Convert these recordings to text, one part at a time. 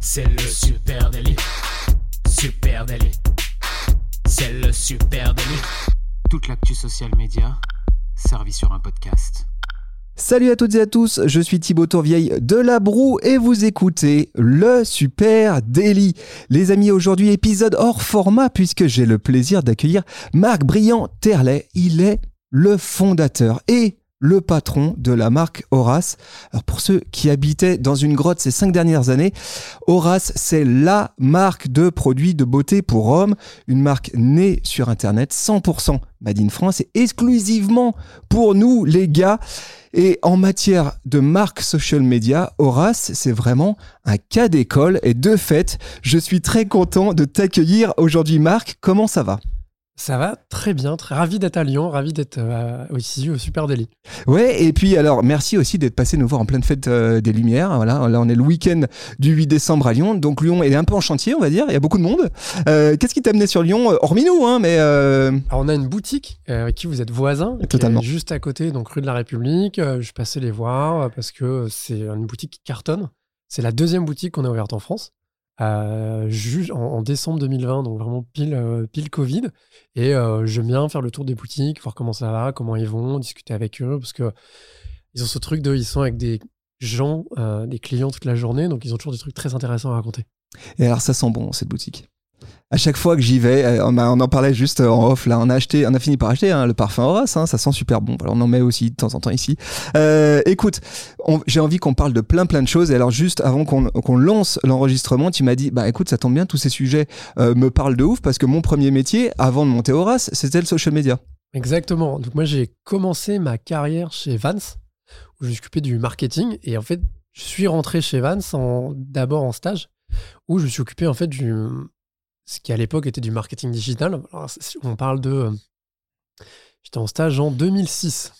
C'est le super délit. Super délit. C'est le super délit. Toute l'actu social média servie sur un podcast. Salut à toutes et à tous, je suis Thibaut Tourvieille de La Broue et vous écoutez le Super Daily. Les amis, aujourd'hui épisode hors format puisque j'ai le plaisir d'accueillir Marc Briand Terlet. Il est le fondateur et le patron de la marque Horace. Alors pour ceux qui habitaient dans une grotte ces cinq dernières années, Horace, c'est la marque de produits de beauté pour hommes, une marque née sur Internet, 100% Made in France et exclusivement pour nous les gars. Et en matière de marque social media, Horace, c'est vraiment un cas d'école. Et de fait, je suis très content de t'accueillir aujourd'hui, Marc. Comment ça va? Ça va très bien, très ravi d'être à Lyon, ravi d'être euh, ici au Super Daily. Ouais, et puis alors merci aussi d'être passé nous voir en pleine fête euh, des Lumières. Voilà, là on est le week-end du 8 décembre à Lyon, donc Lyon est un peu en chantier, on va dire. Il y a beaucoup de monde. Euh, Qu'est-ce qui t'a amené sur Lyon, euh, hormis nous, hein, mais alors on a une boutique avec qui vous êtes voisins, Totalement. juste à côté, donc rue de la République. je passais les voir parce que c'est une boutique qui cartonne. C'est la deuxième boutique qu'on a ouverte en France en, en, décembre 2020, donc vraiment pile, euh, pile Covid. Et euh, j'aime bien faire le tour des boutiques, voir comment ça va, comment ils vont, discuter avec eux, parce que ils ont ce truc de, ils sont avec des gens, euh, des clients toute la journée, donc ils ont toujours des trucs très intéressants à raconter. Et alors ça sent bon cette boutique? À chaque fois que j'y vais, euh, on, en parlait juste en off, là, on a acheté, on a fini par acheter hein, le parfum Horace, hein, ça sent super bon. on en met aussi de temps en temps ici. Euh, écoute, j'ai envie qu'on parle de plein plein de choses. Et alors juste avant qu'on lance l'enregistrement, tu m'as dit, bah écoute, ça tombe bien, tous ces sujets euh, me parlent de ouf parce que mon premier métier, avant de monter Horace, c'était le social media. Exactement. Donc moi, j'ai commencé ma carrière chez Vance, où je m'occupais du marketing. Et en fait, je suis rentré chez Vance d'abord en stage, où je me suis occupé en fait du ce qui à l'époque était du marketing digital. on parle de. Euh, j'étais en stage en 2006.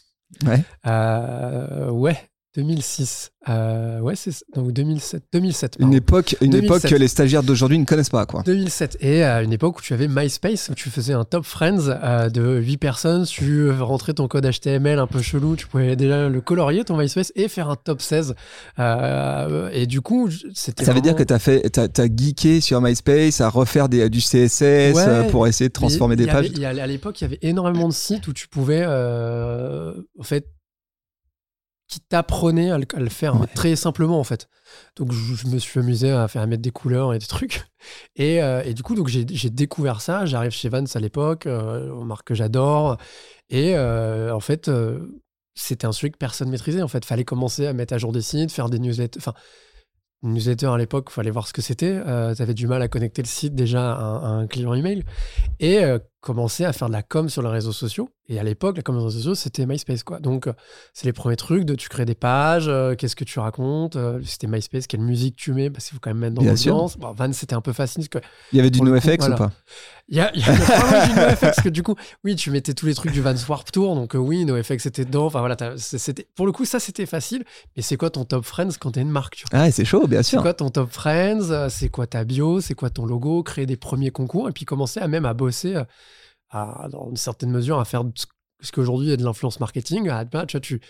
Ouais. Euh, ouais, 2006. Euh, ouais, c'est donc 2007. 2007 une époque, une époque que les stagiaires d'aujourd'hui ne connaissent pas, quoi. 2007. Et à une époque où tu avais MySpace, où tu faisais un top friends euh, de 8 personnes, tu rentrais ton code HTML un peu chelou, tu pouvais déjà le colorier, ton MySpace, et faire un top 16. Euh, et du coup, c'était. Ça veut dire que tu as, fait, as, as, geeké sur MySpace à refaire des, du CSS euh, pour essayer de transformer des pages. Avait, à l'époque, il y avait énormément de sites où tu pouvais, en fait, qui t'apprenait à, le faire très simplement en fait. Donc je, me suis amusé à faire à mettre des couleurs et des trucs. Et, euh, et du coup donc j'ai découvert ça. J'arrive chez Vans à l'époque, euh, une marque que j'adore. Et euh, en fait c'était un sujet que personne maîtrisait. En fait, fallait commencer à mettre à jour des sites, faire des newsletters. Enfin, newsletter à l'époque, il fallait voir ce que c'était. tu avais du mal à connecter le site déjà à un, un client email. Et commencer à faire de la com sur les réseaux sociaux. Et à l'époque, la com sur les réseaux sociaux, c'était MySpace. Quoi. Donc, euh, c'est les premiers trucs de tu crées des pages, euh, qu'est-ce que tu racontes, euh, c'était MySpace, quelle musique tu mets, parce qu'il faut quand même mettre dans l'audience. Bon, Van, c'était un peu facile. que, il y avait du NoFX ou pas? Il y, a, y avait du NoFX, parce que du coup, oui, tu mettais tous les trucs du Vans Warp Tour, donc oui, NoFX était dedans. Enfin voilà, c'était, pour le coup, ça c'était facile. Mais c'est quoi ton top friends quand t'es une marque tu vois? Ah, c'est chaud, bien sûr. C'est quoi ton top friends C'est quoi ta bio C'est quoi ton logo Créer des premiers concours et puis commencer à même à bosser dans une certaine mesure, à faire ce qu'aujourd'hui est de l'influence marketing. À, tu, vois, tu,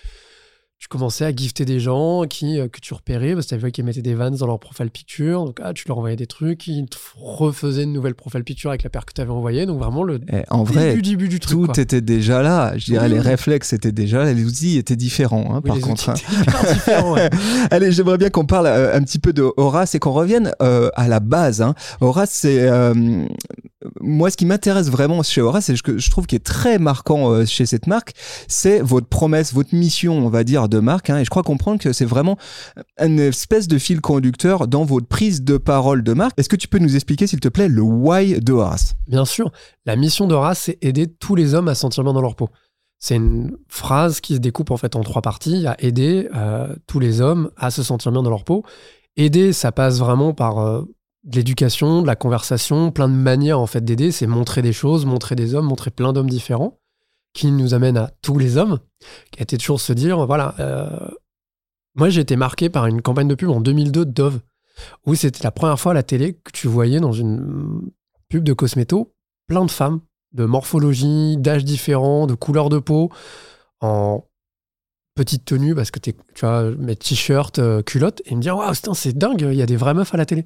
tu commençais à gifter des gens qui, euh, que tu repérais, parce que tu avais qu'ils mettaient des vannes dans leur profile picture. Donc, ah, tu leur envoyais des trucs, ils te refaisaient une nouvelle profile picture avec la paire que tu avais envoyée. Donc, vraiment, le eh, en début, vrai, début du truc. Tout était déjà là. Je dirais, les réflexes étaient déjà là. Les outils étaient différents, hein, par contre. Hein. Allez, j'aimerais bien qu'on parle euh, un petit peu de Horace et qu'on revienne euh, à la base. Hein. Horace, c'est. moi, ce qui m'intéresse vraiment chez Horace, et ce que je trouve qui est très marquant chez cette marque, c'est votre promesse, votre mission, on va dire, de marque. Hein, et je crois comprendre que c'est vraiment une espèce de fil conducteur dans votre prise de parole de marque. Est-ce que tu peux nous expliquer, s'il te plaît, le why de Horace? Bien sûr. La mission d'Horace, c'est aider tous les hommes à sentir bien dans leur peau. C'est une phrase qui se découpe en fait en trois parties, à aider euh, tous les hommes à se sentir bien dans leur peau. Aider, ça passe vraiment par euh, de l'éducation, de la conversation, plein de manières en fait d'aider. C'est montrer des choses, montrer des hommes, montrer plein d'hommes différents qui nous amène à tous les hommes, qui été toujours se dire, voilà, euh, moi j'ai été marqué par une campagne de pub en 2002 de Dove, où c'était la première fois à la télé que tu voyais dans une pub de cosméto plein de femmes, de morphologie, d'âge différents, de couleur de peau, en petite tenue parce que t'es, tu vois, mes t-shirts, euh, culottes, et me dire, waouh, c'est dingue, il y a des vraies meufs à la télé.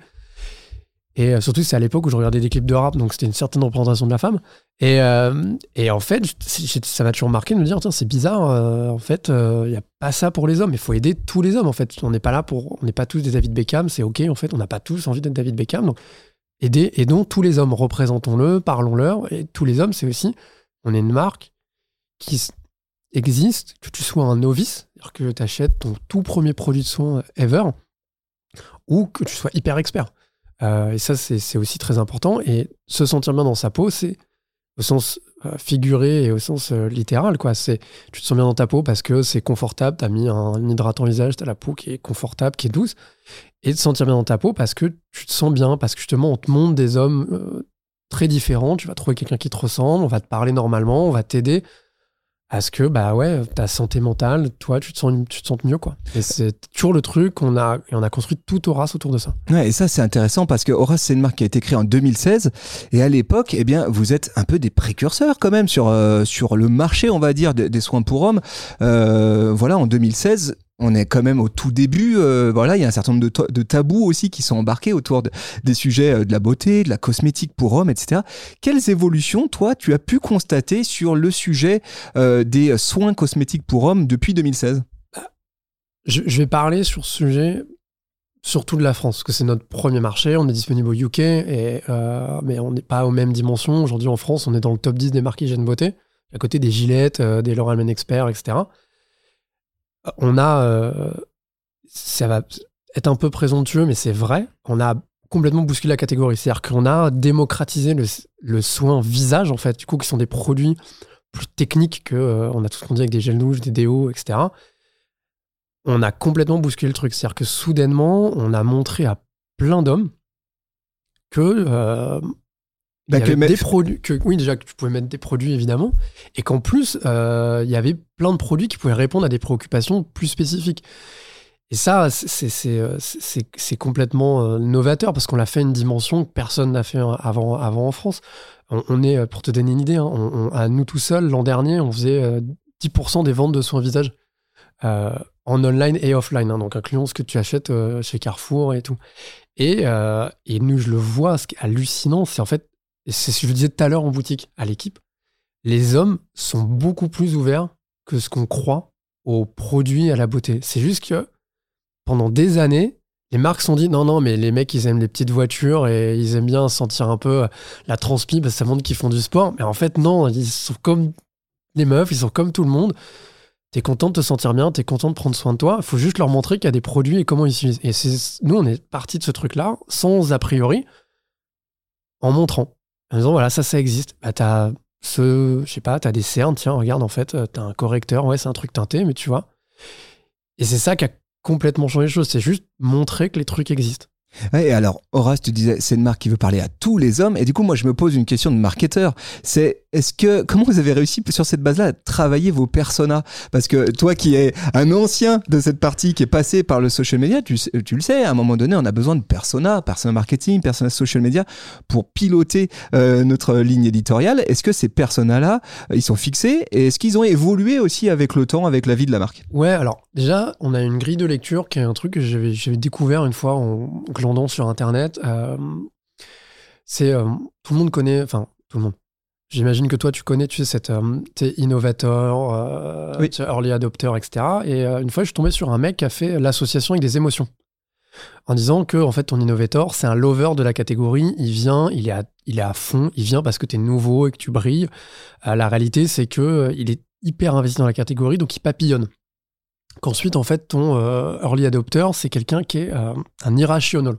Et euh, surtout, c'est à l'époque où je regardais des clips de rap, donc c'était une certaine représentation de la femme. Et, euh, et en fait, ça m'a toujours marqué de me dire, tiens, c'est bizarre, euh, en fait, il n'y a pas ça pour les hommes. Il faut aider tous les hommes, en fait. On n'est pas là pour. On n'est pas tous des David Beckham, c'est OK, en fait. On n'a pas tous envie d'être David Beckham. Donc, aider, aidons tous les hommes, représentons-le, parlons-leur. Et tous les hommes, c'est aussi. On est une marque qui existe, que tu sois un novice, c'est-à-dire que tu achètes ton tout premier produit de soin ever, ou que tu sois hyper expert. Euh, et ça, c'est aussi très important. Et se sentir bien dans sa peau, c'est au sens euh, figuré et au sens euh, littéral. Quoi. Tu te sens bien dans ta peau parce que c'est confortable, tu as mis un hydratant visage, tu as la peau qui est confortable, qui est douce. Et te sentir bien dans ta peau parce que tu te sens bien, parce que justement, on te montre des hommes très différents. Tu vas trouver quelqu'un qui te ressemble, on va te parler normalement, on va t'aider à ce que, bah ouais, ta santé mentale, toi, tu te, sens, tu te sens mieux, quoi. Et c'est toujours le truc qu'on a, et on a construit tout Horace autour de ça. Ouais, et ça c'est intéressant parce que Horace c'est une marque qui a été créée en 2016 et à l'époque, eh bien, vous êtes un peu des précurseurs quand même sur euh, sur le marché, on va dire, des, soins pour hommes. Euh, voilà, en 2016. On est quand même au tout début. euh, voilà, il y a un certain nombre de, tabous aussi qui sont embarqués autour de- des sujets euh, de la beauté, de la cosmétique pour hommes, etc. Quelles évolutions, toi, tu as pu constater sur le sujet euh, des soins cosmétiques pour hommes depuis 2016 Je, je vais parler sur ce sujet surtout de la France, parce que c'est notre premier marché. On est disponible au UK, mais on n'est pas aux mêmes dimensions. Aujourd'hui, en France, on est dans le top 10 des marques hygiène beauté, à côté des Gillette, euh, des L'Oréal Men Expert, etc. On a, euh, ça va être un peu présomptueux, mais c'est vrai, on a complètement bousculé la catégorie. C'est-à-dire qu'on a démocratisé le, le soin visage, en fait, du coup, qui sont des produits plus techniques que euh, a tout ce qu'on dit avec des gels douches, des déos, etc on a complètement bousculé le truc. C'est-à-dire que soudainement, on a montré à plein d'hommes que euh, il Bah, y que avait mais- des produits, que oui déjà que tu pouvais mettre des produits évidemment, et qu'en plus euh, il y avait plein de produits qui pouvaient répondre à des préoccupations plus spécifiques. Et ça, c'est- euh, c'est- complètement euh, novateur parce qu'on l'a fait une dimension que personne n'a fait avant, avant en France. On, on est, pour te donner une idée, hein, on- on- à nous tout seuls, l'an dernier, on faisait euh, 10% des ventes de soins visage euh, en online et offline, hein, donc incluant ce que tu achètes euh, chez Carrefour et tout. Et, euh, et nous, je le vois, ce qui est hallucinant, c'est en fait, et c'est ce que je disais tout à l'heure en boutique, à l'équipe, les hommes sont beaucoup plus ouverts que ce qu'on croit aux produits, à la beauté. C'est juste que pendant des années, les marques sont dit non, non, mais les mecs, ils aiment les petites voitures et ils aiment bien sentir un peu la transpi parce que ça montre qu'ils font du sport. Mais en fait, non, ils sont comme les meufs, ils sont comme tout le monde. T'es content de te sentir bien, t'es content de prendre soin de toi. Il faut juste leur montrer qu'il y a des produits et comment ils. Et nous, on est parti de ce truc-là, sans a priori, en montrant. En disant, voilà, ça, ça existe. Bah, t'as ce, je sais pas, t'as des cernes, tiens, regarde, en fait, euh, t'as un correcteur, ouais, c'est un truc teinté, mais tu vois. Et c'est ça qui a complètement changé les choses. C'est juste montrer que les trucs existent. Et alors, Horace, tu disais, c'est une marque qui veut parler à tous les hommes. Et du coup, moi, je me pose une question de marketeur. C'est, est-ce que, comment vous avez réussi sur cette base-là à travailler vos personas? Parce que toi qui es un ancien de cette partie qui est passé par le social media, tu, le sais, à un moment donné, on a besoin de persona, persona marketing, persona social media pour piloter euh, notre ligne éditoriale. Est-ce que ces personas-là, ils sont fixés? Et est-ce qu'ils ont évolué aussi avec le temps, avec la vie de la marque? Ouais, alors déjà, on a une grille de lecture qui est un truc que j'avais découvert une fois en glandant sur Internet. Euh, c'est euh, tout le monde connaît, enfin tout le monde. J'imagine que toi tu connais, tu sais, cette euh, t'es innovateur, euh, Oui. early adopter, etc. Et euh, une fois, je suis tombé sur un mec qui a fait l'association avec des émotions. En disant que en fait ton innovator c'est un lover de la catégorie, il vient, il est à, il est à fond, il vient parce que tu es nouveau et que tu brilles. La réalité c'est que il est hyper investi dans la catégorie donc il papillonne qu'ensuite, en fait, ton euh, early adopter, c'est quelqu'un qui est euh, un irrational.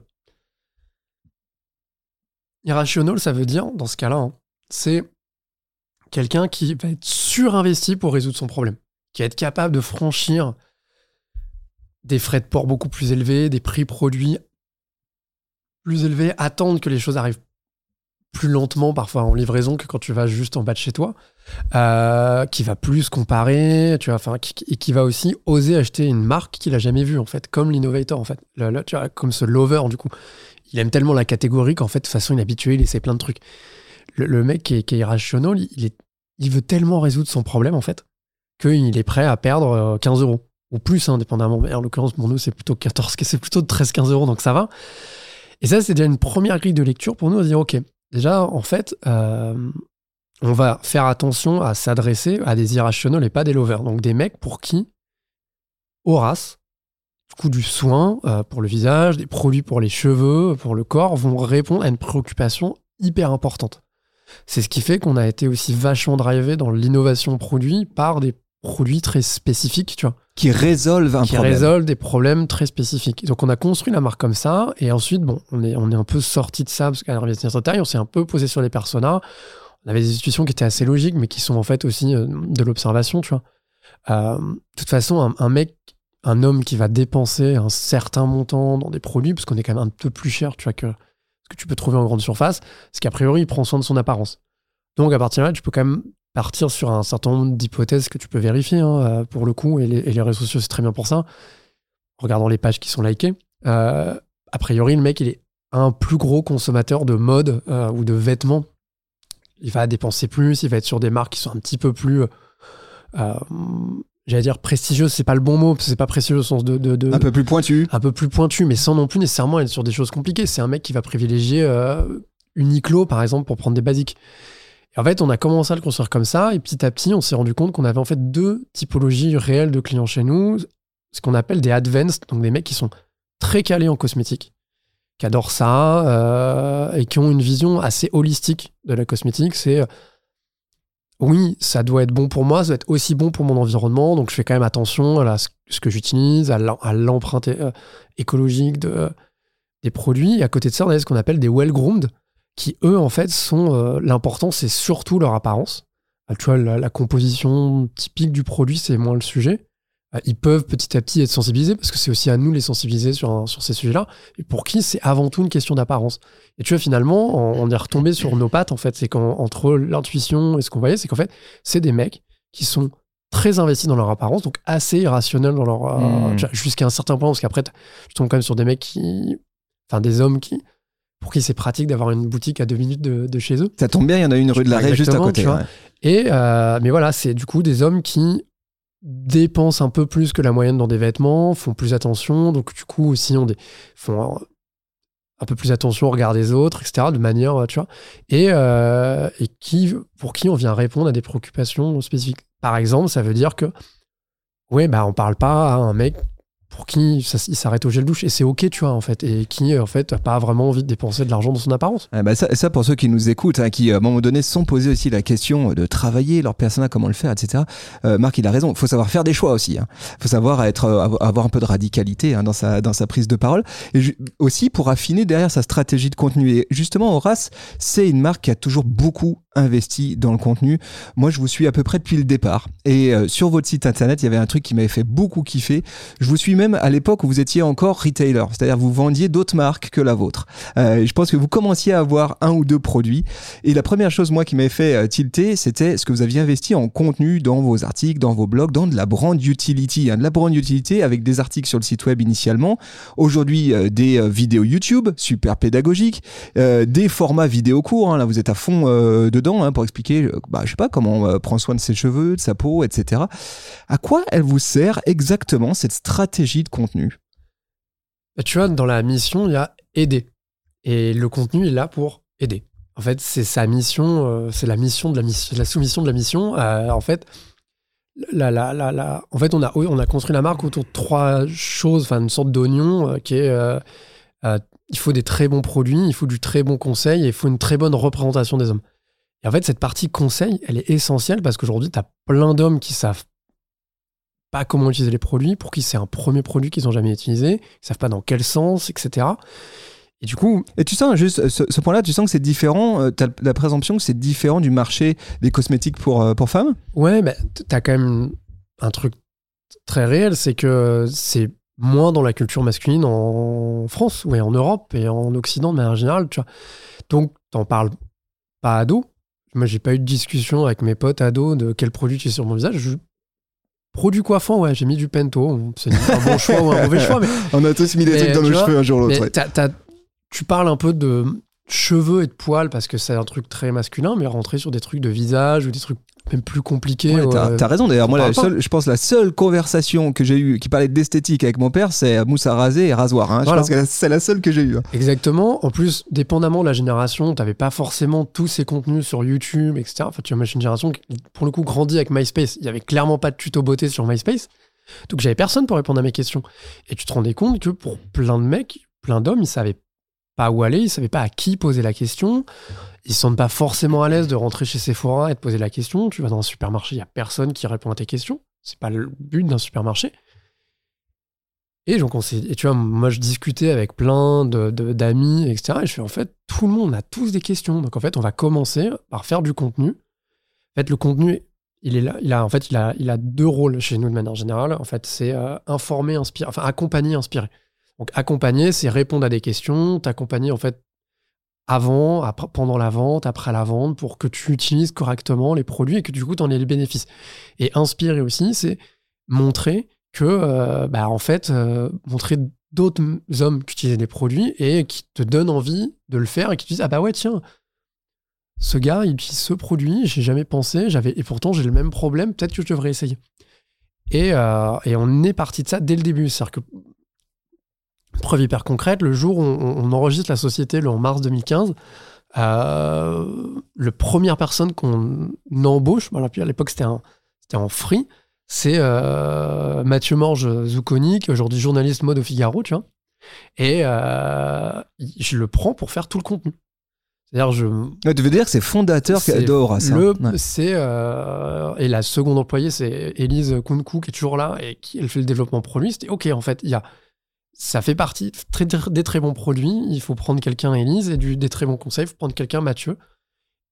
Irrational, ça veut dire, dans ce cas-là, hein, c'est quelqu'un qui va être surinvesti pour résoudre son problème, qui va être capable de franchir des frais de port beaucoup plus élevés, des prix produits plus élevés, attendre que les choses arrivent plus lentement, parfois en livraison, que quand tu vas juste en bas de chez toi euh, qui va plus comparer, tu vois, enfin, qui, et qui va aussi oser acheter une marque qu'il a jamais vue, en fait, comme l'innovator, en fait, Le- le- tu vois, comme ce lover, du coup. Il aime tellement la catégorie qu'en fait, de toute façon, il est habitué, il essaie plein de trucs. Le, mec qui est, qui irrationnel, il, veut tellement résoudre son problème, en fait, qu'il est prêt à perdre euh, 15 euros ou plus, hein, dépendamment. Mais en l'occurrence, pour nous, c'est plutôt 14, c'est plutôt 13-15 euros, donc ça va. Et ça, c'est déjà une première grille de lecture pour nous à dire, OK, déjà, en fait, euh, on va faire attention à s'adresser à des irrationnels et pas des lovers. Donc des mecs pour qui Horace, du coup du soin euh, pour le visage, des produits pour les cheveux, pour le corps, vont répondre à une préoccupation hyper importante. C'est ce qui fait qu'on a été aussi vachement drivé dans l'innovation produit par des produits très spécifiques, tu vois Qui résolvent un qui problème. résolvent des problèmes très spécifiques. Donc on a construit la marque comme ça, et ensuite, bon, on est, on est un peu sorti de ça, parce qu'à l'investissement on s'est un peu posé sur les personas. On avait des institutions qui étaient assez logiques, mais qui sont en fait aussi euh, de l'observation, tu vois. Euh, de toute façon, un, un mec, un homme qui va dépenser un certain montant dans des produits, parce qu'on est quand même un peu plus cher, tu vois, que ce que tu peux trouver en grande surface, c'est qu'a priori, il prend soin de son apparence. Donc à partir de là, tu peux quand même partir sur un certain nombre d'hypothèses que tu peux vérifier, hein, euh, pour le coup, et les, et les réseaux sociaux, c'est très bien pour ça. En regardant les pages qui sont likées. Euh, a priori, le mec, il est un plus gros consommateur de mode euh, ou de vêtements. Il va dépenser plus, il va être sur des marques qui sont un petit peu plus, euh, j'allais dire prestigieuses, c'est pas le bon mot, parce que c'est pas prestigieux au sens de, de- de- Un peu plus pointu. un peu plus pointu, mais sans non plus nécessairement être sur des choses compliquées. C'est un mec qui va privilégier Uniqlo, par exemple, pour prendre des basiques. En fait, on a commencé à le construire comme ça, et petit à petit, on s'est rendu compte qu'on avait en fait deux typologies réelles de clients chez nous, ce qu'on appelle des advanced, donc des mecs qui sont très calés en cosmétique, qui adorent ça, euh, et qui ont une vision assez holistique de la cosmétique. C'est euh, oui, ça doit être bon pour moi, ça doit être aussi bon pour mon environnement, donc je fais quand même attention à ce que j'utilise, à l'em- à l'empreinte euh, écologique de, des produits. Et à côté de ça, on a ce qu'on appelle des well-groomed, qui eux, en fait, sont. euh, L'important, c'est surtout leur apparence. Euh, Tu vois, la, la composition typique du produit, c'est moins le sujet. Euh, Ils peuvent petit à petit être sensibilisés, parce que c'est aussi à nous de les sensibiliser sur, un- sur ces sujets-là. Et pour qui c'est avant tout une question d'apparence. Et tu vois, finalement, on, on est retombé sur nos pattes, en fait. C'est qu'entre l'intuition et ce qu'on voyait, c'est qu'en fait, c'est des mecs qui sont très investis dans leur apparence, donc assez irrationnels dans leur. euh, Mm. vois, Jusqu'à un certain point, parce qu'après, tu tombes quand même sur des mecs qui. Enfin, des hommes qui. Pour qui c'est pratique d'avoir une boutique à deux minutes de, de chez eux. Ça tombe bien, il y en a une rue de l'arrêt juste à côté. tu vois. ouais. Et euh, mais voilà, c'est du coup des hommes qui dépensent un peu plus que la moyenne dans des vêtements, font plus attention, donc du coup aussi ont des, font un, un peu plus attention au regard des autres, etc. De manière, euh, tu vois, et, euh, et qui, pour qui on vient répondre à des préoccupations spécifiques. Par exemple, ça veut dire que, ouais, bah on parle pas à un mec pour qui ça, il s'arrête au gel douche et c'est ok, tu vois, en fait, et qui en fait a pas vraiment envie de dépenser de l'argent dans son apparence. Ah bah ça, pour ceux qui nous écoutent, hein, qui à un moment donné se sont posés aussi la question de travailler leur persona, comment le faire, etc. Euh, Marc, il a raison. Faut savoir faire des choix aussi. Il faut savoir être, euh, avo- avoir un peu de radicalité hein, dans, sa, dans sa prise de parole. Et aussi pour affiner derrière sa stratégie de contenu. Et justement, Horace, c'est une marque qui a toujours beaucoup investi dans le contenu. Moi, je vous suis à peu près depuis le départ. Et euh, sur votre site internet, il y avait un truc qui m'avait fait beaucoup kiffer. Je vous suis même à l'époque où vous étiez encore retailer, c'est-à-dire vous vendiez d'autres marques que la vôtre. Euh, je pense que vous commenciez à avoir un ou deux produits. Et la première chose, moi, qui m'avait fait euh, tilter, c'était ce que vous aviez investi en contenu dans vos articles, dans vos blogs, dans de la brand utility. hein, de la brand utility avec des articles sur le site web initialement. Aujourd'hui, euh, des vidéos YouTube, super pédagogiques. des formats vidéo courts. hein, là, vous êtes à fond euh, hein, pour expliquer, euh, bah, je sais pas, comment euh, prendre soin de ses cheveux, de sa peau, etc. À quoi elle vous sert exactement cette stratégie de contenu? Bah, tu vois, dans la mission, il y a aider. Et le contenu est là pour aider. En fait, c'est sa mission, euh, c'est la mission de la mission, la soumission de la mission. Euh, en fait, la, la, la, en fait, on a, on a construit la marque autour de trois choses, enfin une sorte d'oignon qui est, il faut des très bons produits, il faut du très bon conseil, et il faut une très bonne représentation des hommes. Et en fait, cette partie conseil, elle est essentielle parce qu'aujourd'hui, tu as plein d'hommes qui savent pas comment utiliser les produits, pour qui c'est un premier produit qu'ils n'ont jamais utilisé, ils savent pas dans quel sens, etc. Et du coup, Et tu sens juste ce, ce point-là, tu sens que c'est différent, tu as la présomption que c'est différent du marché des cosmétiques pour, euh, pour femmes? Ouais, mais t- t'as quand même un truc très réel, c'est que c'est moins dans la culture masculine en France, ou en Europe et en Occident de manière générale, tu vois. Donc, t'en parles pas ado. Moi, j'ai pas eu de discussion avec mes potes ados de quel produit tu es sur mon visage. Je... Produit coiffant, ouais, j'ai mis du Pento. C'est un bon choix ou un mauvais choix, mais On a tous mis des Mais trucs dans nos vois, cheveux un jour ou l'autre. Mais ouais. t'as- t'as- tu parles un peu de cheveux et de poils parce que c'est un truc très masculin, mais rentrer sur des trucs de visage ou des trucs même plus compliqué. Ouais, t'as, t'as raison d'ailleurs. Moi, la seule, je pense la seule conversation que j'ai eue qui parlait d'esthétique avec mon père, c'est mousse à raser et rasoir. hein. Je pense que c'est la seule que j'ai eue. hein. Exactement. En plus, dépendamment de la génération, t'avais pas forcément tous ces contenus sur YouTube, etc. Enfin, tu vois, moi, je suis une génération qui, pour le coup, grandit avec MySpace. Il y avait clairement pas de tuto beauté sur MySpace. Donc, j'avais personne pour répondre à mes questions. Et tu te rendais compte que pour plein de mecs, plein d'hommes, ils savaient pas où aller, ils savaient pas à qui poser la question. Ils se sentent pas forcément à l'aise de rentrer chez Sephora et de poser la question. Tu vas dans un supermarché, il y a personne qui répond à tes questions. C'est pas le but d'un supermarché. Et donc, on et tu vois, moi, je discutais avec plein de, de- d'amis, etc. Et je fais, en fait, tout le monde a tous des questions. Donc, en fait, on va commencer par faire du contenu. En fait, le contenu, il est là, il a, en fait, il a, il a deux rôles chez nous de manière générale. En fait, c'est euh, informer, inspirer, enfin, accompagner, inspirer. Donc, accompagner, c'est répondre à des questions, t'accompagner, en fait, avant, pendant la vente, après la vente, pour que tu utilises correctement les produits et que du coup, tu en aies les bénéfices. Et inspirer aussi, c'est montrer que, euh, bah, en fait, euh, montrer d'autres hommes qui utilisent des produits et qui te donnent envie de le faire et qui te disent Ah bah ouais, tiens, ce gars, il utilise ce produit, j'ai jamais pensé, j'avais, et pourtant j'ai le même problème, peut-être que je devrais essayer. Et, euh, et on est parti de ça dès le début. C'est-à-dire que, preuve hyper concrète, le jour où on, on enregistre la société, le en mars 2015, euh, le première personne qu'on embauche, voilà, puis à l'époque c'était en free, c'est euh, Mathieu Morge Zucconi, qui est aujourd'hui journaliste mode au Figaro, tu vois. Et euh, je le prends pour faire tout le contenu. C'est-à-dire, je, Ouais, tu veux dire que c'est fondateur c'est d'Aura, ça le- Ouais. c'est euh, et la seconde employée, c'est Elise Kunku qui est toujours là et qui elle fait le développement produit. C'était ok en fait, il y a ça fait partie des très bons produits. Il faut prendre quelqu'un Elise et des très bons conseils. Il faut prendre quelqu'un Mathieu.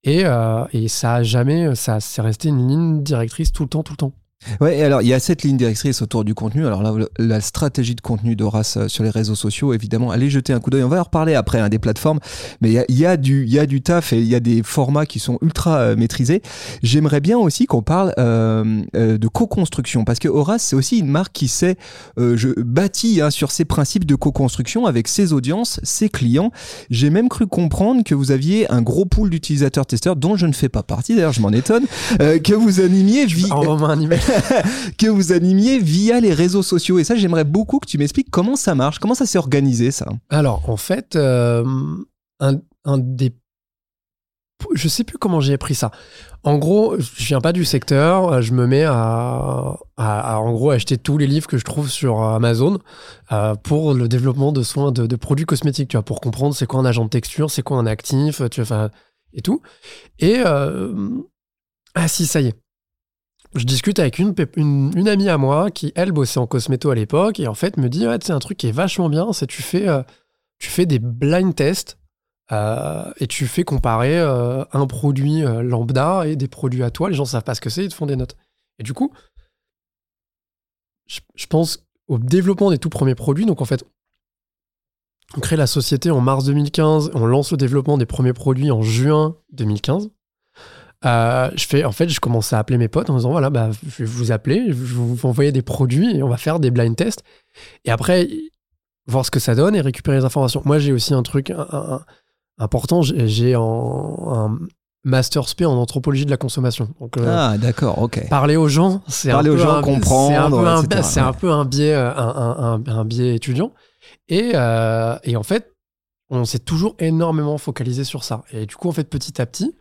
Et, euh, et ça a jamais, ça c'est resté une ligne directrice tout le temps, tout le temps. Ouais, alors il y a cette ligne directrice autour du contenu. Alors là, la stratégie de contenu d'Horace euh, sur les réseaux sociaux, évidemment, allez jeter un coup d'œil. On va en reparler après hein, des plateformes, mais il y a, y, a du- il y a du taf et il y a des formats qui sont ultra euh, maîtrisés. J'aimerais bien aussi qu'on parle euh, euh, de co-construction, parce que Horace, c'est aussi une marque qui s'est euh, bâtie hein, sur ses principes de co-construction avec ses audiences, ses clients. J'ai même cru comprendre que vous aviez un gros pool d'utilisateurs testeurs, dont je ne fais pas partie, d'ailleurs je m'en étonne, euh, que vous animiez via un email. que vous animiez via les réseaux sociaux. Et ça, j'aimerais beaucoup que tu m'expliques comment ça marche, comment ça s'est organisé, ça? Alors, en fait, euh, un, des. Je sais plus comment j'ai appris ça. En gros, je viens pas du secteur. Je me mets à, en gros, acheter tous les livres que je trouve sur Amazon euh, pour le développement de soins de, produits cosmétiques. Tu vois, pour comprendre c'est quoi un agent de texture, c'est quoi un actif, tu vois, et tout. Et euh, ah si, ça y est. Je discute avec une, amie à moi qui, elle, bossait en cosméto à l'époque et en fait me dit c'est un truc qui est vachement bien, c'est tu fais, euh, tu fais des blind tests euh, et tu fais comparer euh, un produit lambda et des produits à toi. Les gens savent pas ce que c'est, ils te font des notes. Et du coup, je, je pense au développement des tout premiers produits. Donc en fait, on crée la société en mars 2015, on lance le développement des premiers produits en juin 2015. Euh, je fais, en fait, je commence à appeler mes potes en disant voilà, bah, je vais vous appeler, je vais vous envoyer des produits et on va faire des blind tests. Et après, voir ce que ça donne et récupérer les informations. Moi, j'ai aussi un truc un- un- un- important. J'ai un master spé en anthropologie de la consommation. Donc, euh, Ah, d'accord, ok. parler aux gens, c'est un Parler aux peu gens, un- comprendre, c'est un peu un, peu biais, euh, un, biais étudiant. Et, euh, et en fait, on s'est toujours énormément focalisé sur ça. Et du coup, en fait, petit à petit,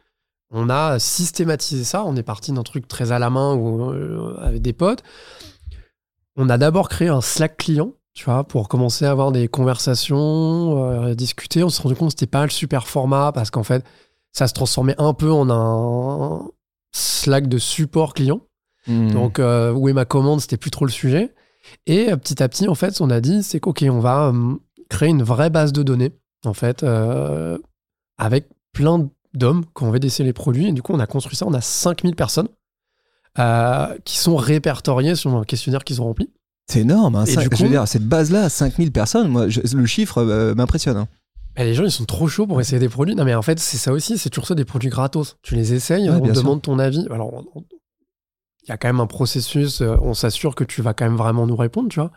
on a systématisé ça. On est parti d'un truc très à la main euh, avec des potes. On a d'abord créé un Slack client, tu vois, pour commencer à avoir des conversations, euh, discuter. On s'est rendu compte que c'était pas le super format parce qu'en fait, ça se transformait un peu en un Slack de support client. Hmm. Donc, euh, où est ma commande, c'était plus trop le sujet. Et petit à petit, en fait, on a dit, c'est qu'ok, on va euh, créer une vraie base de données, en fait, avec plein d'hommes qui ont envie d'essayer les produits. Et du coup, on a construit ça. On a 5000 personnes euh, qui sont répertoriées sur un questionnaire qu'ils ont rempli. c'est énorme. Hein, Et ça- du je veux coup- dire, cette base-là, 5000 personnes, moi, je- le chiffre euh, m'impressionne. hein. Et les gens, ils sont trop chauds pour essayer des produits. Non, mais en fait, c'est ça aussi. C'est toujours ça, des produits gratos. Tu les essayes, Ouais, on te demande ton avis. Alors, il y a quand même un processus. euh, On s'assure que tu vas quand même vraiment nous répondre, tu vois.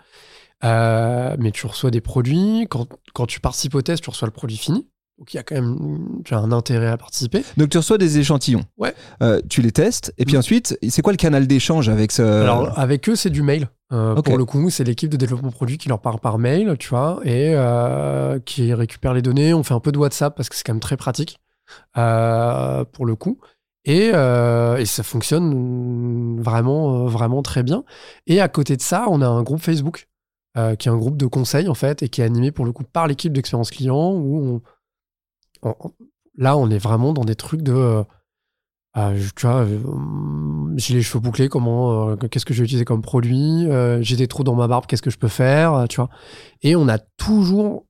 Euh, mais tu reçois des produits. Quand, quand tu participes au test, tu reçois le produit fini. Donc il y a quand même as un intérêt à participer. Donc tu reçois des échantillons. Ouais. Euh, tu les testes et puis Mm. ensuite, c'est quoi le canal d'échange avec ce Alors avec eux, c'est du mail. Euh. Pour le coup, c'est l'équipe de développement produit qui leur part par mail, tu vois, et euh, qui récupère les données. On fait un peu de WhatsApp parce que c'est quand même très pratique pour le coup. Et, euh, et ça fonctionne vraiment, vraiment très bien. Et à côté de ça, on a un groupe Facebook euh, qui est un groupe de conseils en fait et qui est animé pour le coup par l'équipe d'expérience client où on, là on est vraiment dans des trucs de euh, je- tu vois, euh, j'ai les cheveux bouclés, comment, euh, qu'est-ce que je vais utiliser comme produit, j'ai des trous dans ma barbe, qu'est-ce que je peux faire, tu vois. Et on a toujours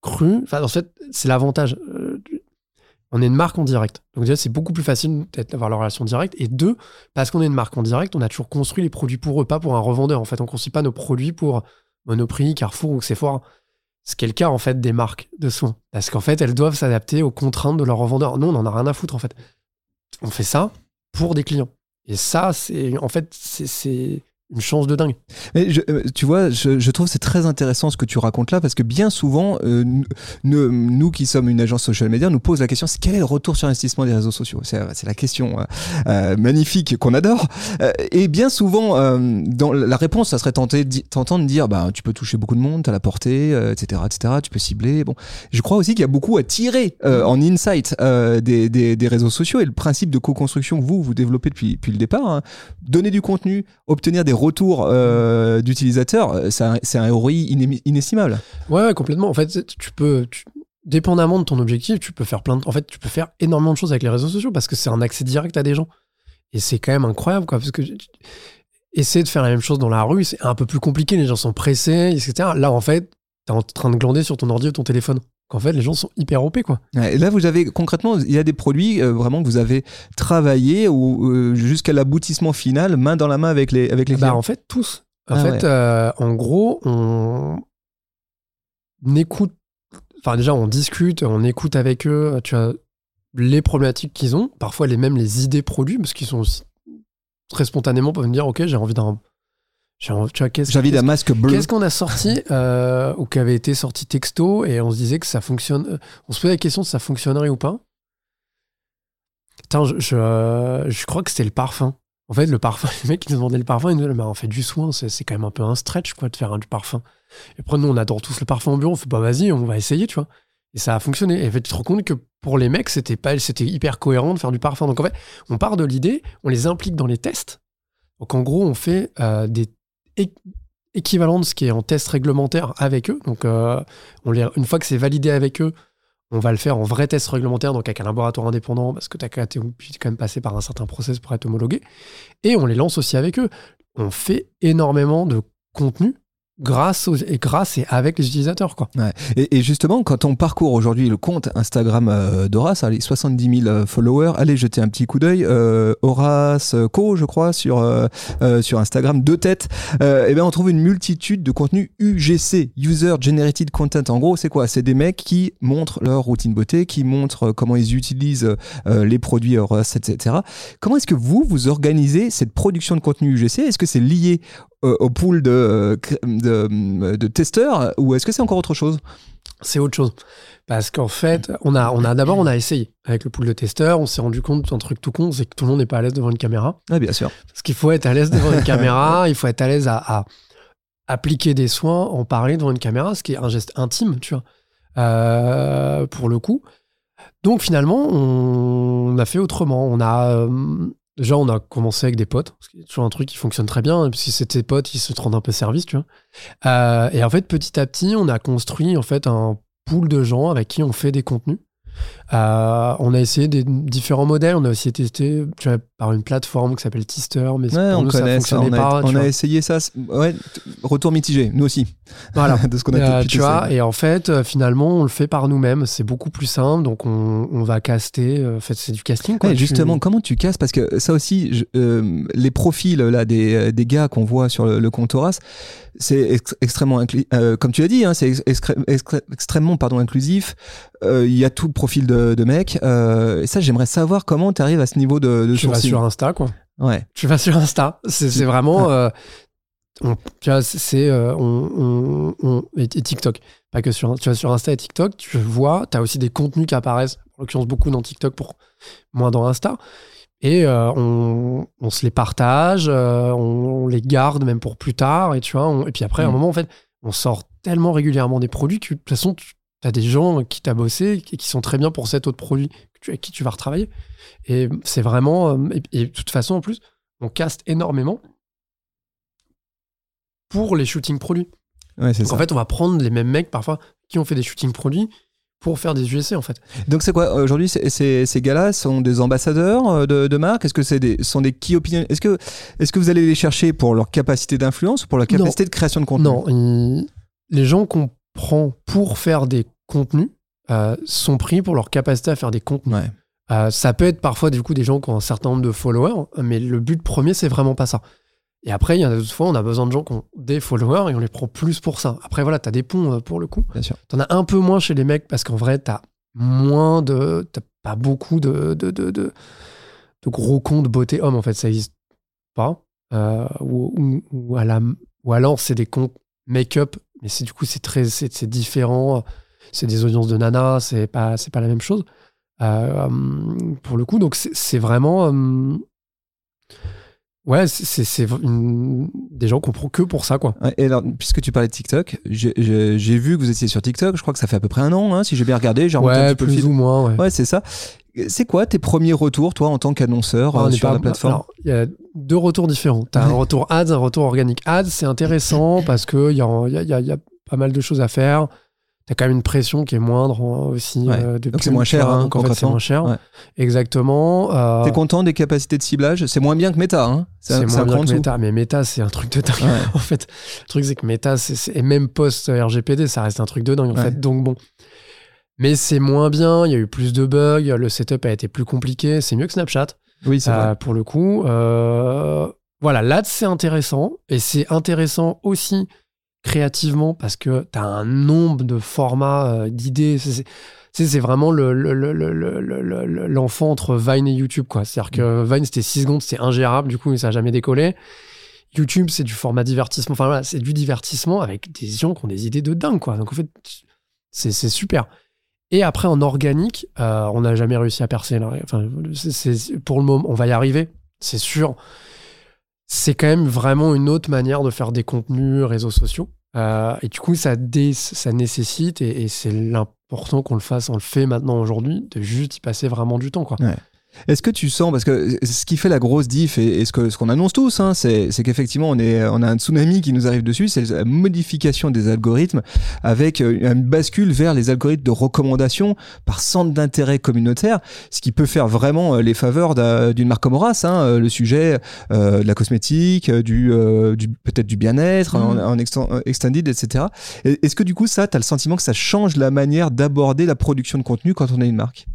cru, enfin en fait c'est l'avantage, on est une marque en direct. Donc déjà c'est beaucoup plus facile d'avoir la relation directe. Et deux, parce qu'on est une marque en direct, on a toujours construit les produits pour eux, pas pour un revendeur. En fait, on construit pas nos produits pour Monoprix, Carrefour ou Sephora. Ce qui est le cas en fait des marques de soins. Parce qu'en fait, elles doivent s'adapter aux contraintes de leurs revendeurs. Nous, on en a rien à foutre en fait. On fait ça pour des clients. Et ça, c'est en fait, c'est une chance de dingue. Mais euh, tu vois, je, trouve c'est très intéressant ce que tu racontes là parce que bien souvent, euh, nous, qui sommes une agence social media, nous pose la question c'est quel est le retour sur investissement des réseaux sociaux? C'est la question euh, magnifique qu'on adore. Et bien souvent, dans la réponse, ça serait tentant de dire bah, tu peux toucher beaucoup de monde, tu as la portée, etc., etc., tu peux cibler. Bon, je crois aussi qu'il y a beaucoup à tirer en insight des, réseaux sociaux et le principe de co-construction que vous, vous développez depuis, depuis le départ. hein. donner du contenu, obtenir des retours euh, d'utilisateurs, euh, c'est un, ROI inestimable. Ouais, complètement. En fait, tu peux, dépendamment de ton objectif, tu peux faire plein de, en fait, tu peux faire énormément de choses avec les réseaux sociaux parce que c'est un accès direct à des gens. Et c'est quand même incroyable, quoi, parce que essayer de faire la même chose dans la rue, c'est un peu plus compliqué. Les gens sont pressés, etc. Là, en fait, t'es en train de glander sur ton ordi ou ton téléphone. Qu'en fait, les gens sont hyper OP, quoi. Et là, vous avez concrètement, il y a des produits euh, vraiment que vous avez travaillé ou euh, jusqu'à l'aboutissement final, main dans la main avec les, avec les Bah, clients. en fait, tous. En Ah fait, ouais. euh, en gros, on écoute. Enfin, déjà, on discute, on écoute avec eux, tu vois, les problématiques qu'ils ont, parfois les mêmes les idées produits, parce qu'ils sont aussi très spontanément peuvent me dire, ok, j'ai envie d'un. D'un qu'est-ce- masque bleu. Qu'est-ce qu'on a sorti euh, ou qui avait été sorti texto et on se disait que ça fonctionne. euh, On se posait la question si ça fonctionnerait ou pas. Putain, je, je, euh, je crois que c'était le parfum. En fait, le parfum, les mecs qui nous demandaient le parfum, ils nous disaient, mais on fait du soin, c'est c'est quand même un peu un stretch quoi, de faire un, du parfum. Et après, nous, on adore tous le parfum au bureau, on fait, bah vas-y, on va essayer, tu vois. Et ça a fonctionné. Et en fait, tu te rends compte que pour les mecs, c'était pas, c'était hyper cohérent de faire du parfum. Donc en fait, on part de l'idée, on les implique dans les tests. Donc en gros, on fait euh, des é- équivalents de ce qui est en test réglementaire avec eux. Donc euh, une fois que c'est validé avec eux, on va le faire en vrai test réglementaire, donc avec un laboratoire indépendant, parce que tu as quand même passé par un certain process pour être homologué. Et on les lance aussi avec eux. On fait énormément de contenu grâce, aux, et grâce et avec les utilisateurs. Quoi. Et, et justement, quand on parcourt aujourd'hui le compte Instagram euh, d'Horace, allez, 70 000 euh, followers, allez jeter un petit coup d'œil. Euh, Horace Co, je crois, sur, euh, euh, sur Instagram, deux têtes. Euh, et bien, on trouve une multitude de contenus UGC, User Generated Content. En gros, c'est quoi? C'est des mecs qui montrent leur routine beauté, qui montrent euh, comment ils utilisent les produits Horace, etc. Comment est-ce que vous, vous organisez cette production de contenu UGC Est-ce que c'est lié au pool de, euh, cr- de, de testeurs ou est-ce que c'est encore autre chose? C'est autre chose. Parce qu'en fait, on a, on a d'abord, on a essayé avec le pool de testeurs. On s'est rendu compte d'un truc tout con, c'est que tout le monde n'est pas à l'aise devant une caméra. Ah, bien sûr. Parce qu'il faut être à l'aise devant une caméra, il faut être à l'aise à, à appliquer des soins, en parler devant une caméra, ce qui est un geste intime, tu vois, euh, pour le coup. Donc finalement, on a fait autrement. On a euh, déjà, on a commencé avec des potes, ce qui est toujours un truc qui fonctionne très bien. Puis si c'est tes potes, ils se rendent un peu service, tu vois. Euh, et en fait, petit à petit, on a construit en fait un pool de gens avec qui on fait des contenus. Euh, on a essayé des différents modèles. On a aussi testé tu vois, par une plateforme qui s'appelle Tister, mais Ouais, pour on nous, connaît ça ça. fonctionnait On a, pas. on a essayé ça. Ouais, retour mitigé, nous aussi. Voilà. de ce qu'on a Euh, tu vois, et en fait, euh, finalement, on le fait par nous-mêmes. C'est beaucoup plus simple. Donc, on, on va caster. euh, En fait, c'est du casting. Quoi. Ouais, Tu- justement, comment tu casses Parce que ça aussi, je- euh, les profils là des, des gars qu'on voit sur le, le compte Horace, c'est ex- extrêmement, comme tu as dit, hein, c'est ex- extrêmement pardon inclusif. Il y a tout profil de, de mecs. Euh, et ça, j'aimerais savoir comment tu arrives à ce niveau de, de tu vas sur Insta, quoi. Ouais. Tu vas sur Insta. C'est vraiment. euh, on- tu vois, c'est- euh, on, on- et, TikTok. Pas que sur, tu vois, sur Insta et TikTok, tu vois, tu as aussi des contenus qui apparaissent, en l'occurrence beaucoup dans TikTok, pour moins dans Insta. Et euh, on, on se les partage, euh, on, les garde même pour plus tard. Et, tu vois, et puis après, à un Mm. moment, en fait, on sort tellement régulièrement des produits que de toute façon, tu as des gens qui t'as bossé et qui sont très bien pour cet autre produit tu- avec qui tu vas retravailler. Et c'est vraiment. euh, Et, et de toute façon, en plus, on caste énormément pour les shootings produits. Ouais, c'est Donc ça. en fait, on va prendre les mêmes mecs parfois qui ont fait des shootings produits pour faire des USC en fait. Donc c'est quoi aujourd'hui Ces gars-là sont des ambassadeurs euh, de, de marque Est-ce que c'est des sont des key opinion Est-ce que est-ce que vous allez les chercher pour leur capacité d'influence ou pour leur Non. capacité de création de contenu? Non, il- les gens qu'on prend pour faire des contenus euh, sont pris pour leur capacité à faire des contenus. Ouais. Euh, ça peut être parfois du coup des gens qui ont un certain nombre de followers, mais le but premier c'est vraiment pas ça. Et après, il y en a d'autres fois, on a besoin de gens qui ont des followers et on les prend plus pour ça. Après, voilà, t'as des ponts euh, pour le coup. Bien sûr. T'en as un peu moins chez les mecs parce qu'en vrai, t'as moins de. T'as pas beaucoup de, de, de, de, de gros comptes beauté homme, en fait, ça existe pas. Euh, ou, ou, ou, à la, ou alors, c'est des comptes make-up, mais c'est du coup, c'est très c'est différent. C'est des audiences de nana, c'est pas, c'est pas la même chose. Euh, pour le coup, donc c'est vraiment. hum, Ouais, c'est- des gens qu'on prend que pour ça, quoi. Et alors, puisque tu parlais de TikTok, j'ai- vu que vous étiez sur TikTok. Je crois que ça fait à peu près un an, hein, si j'ai bien regardé. J'ai un Ouais, petit peu plus ou moins, ouais. Ouais, c'est ça. C'est quoi tes premiers retours, toi, en tant qu'annonceur Ah, euh, sur pas- la plateforme Il y a deux retours différents. Tu as un retour ads, un retour organique. Ads, c'est intéressant parce qu'il y y, a, y y pas mal de choses à faire. Tu as quand même une pression qui est moindre hein, aussi. Ouais. euh, Donc c'est moins cher, hein, Donc en fait, c'est moins cher. Ouais. Exactement. Euh, T'es content des capacités de ciblage? C'est moins bien que Meta, hein c'est un- moins bien que. Meta. Mais Meta, c'est un truc de dingue. En fait, le truc, c'est que Meta, et même post-RGPD, ça reste un truc de dingue. En fait. Donc bon. Mais c'est moins bien. Il y a eu plus de bugs. Le setup a été plus compliqué. C'est mieux que Snapchat. Oui, c'est Euh, vrai. pour le coup. Euh, voilà, là, c'est intéressant. Et c'est intéressant aussi créativement parce que tu as un nombre de formats, euh, d'idées. C'est- vraiment le- le- le- l'enfant entre Vine et YouTube. quoi. C'est-à-dire que Vine, c'était 6 secondes, c'était ingérable, du coup, ça n'a jamais décollé. YouTube, c'est du format divertissement. Enfin, voilà, c'est du divertissement avec des gens qui ont des idées de dingue. Quoi. Donc, en fait, c'est c'est super. Et après, en organique, euh, on n'a jamais réussi à percer. Enfin, pour le moment, on va y arriver, c'est sûr. C'est quand même vraiment une autre manière de faire des contenus réseaux sociaux. Euh, et du coup, ça, ça nécessite, et, c'est l'important qu'on le fasse, on le fait maintenant aujourd'hui, de juste y passer vraiment du temps. Quoi. Est-ce que tu sens, parce que ce qui fait la grosse diff et, et ce que- ce qu'on annonce tous, hein, c'est c'est qu'effectivement on, est, on a un tsunami qui nous arrive dessus, c'est la modification des algorithmes avec euh, une bascule vers les algorithmes de recommandation par centre d'intérêt communautaire, ce qui peut faire vraiment euh, les faveurs d'un- d'une marque comme Horace, hein, euh, le sujet euh, de la cosmétique, du, euh, du peut-être du bien-être Mhm. en, en exten- extended, etc. Et- Est-ce que du coup ça, tu as le sentiment que ça change la manière d'aborder la production de contenu quand on est une marque?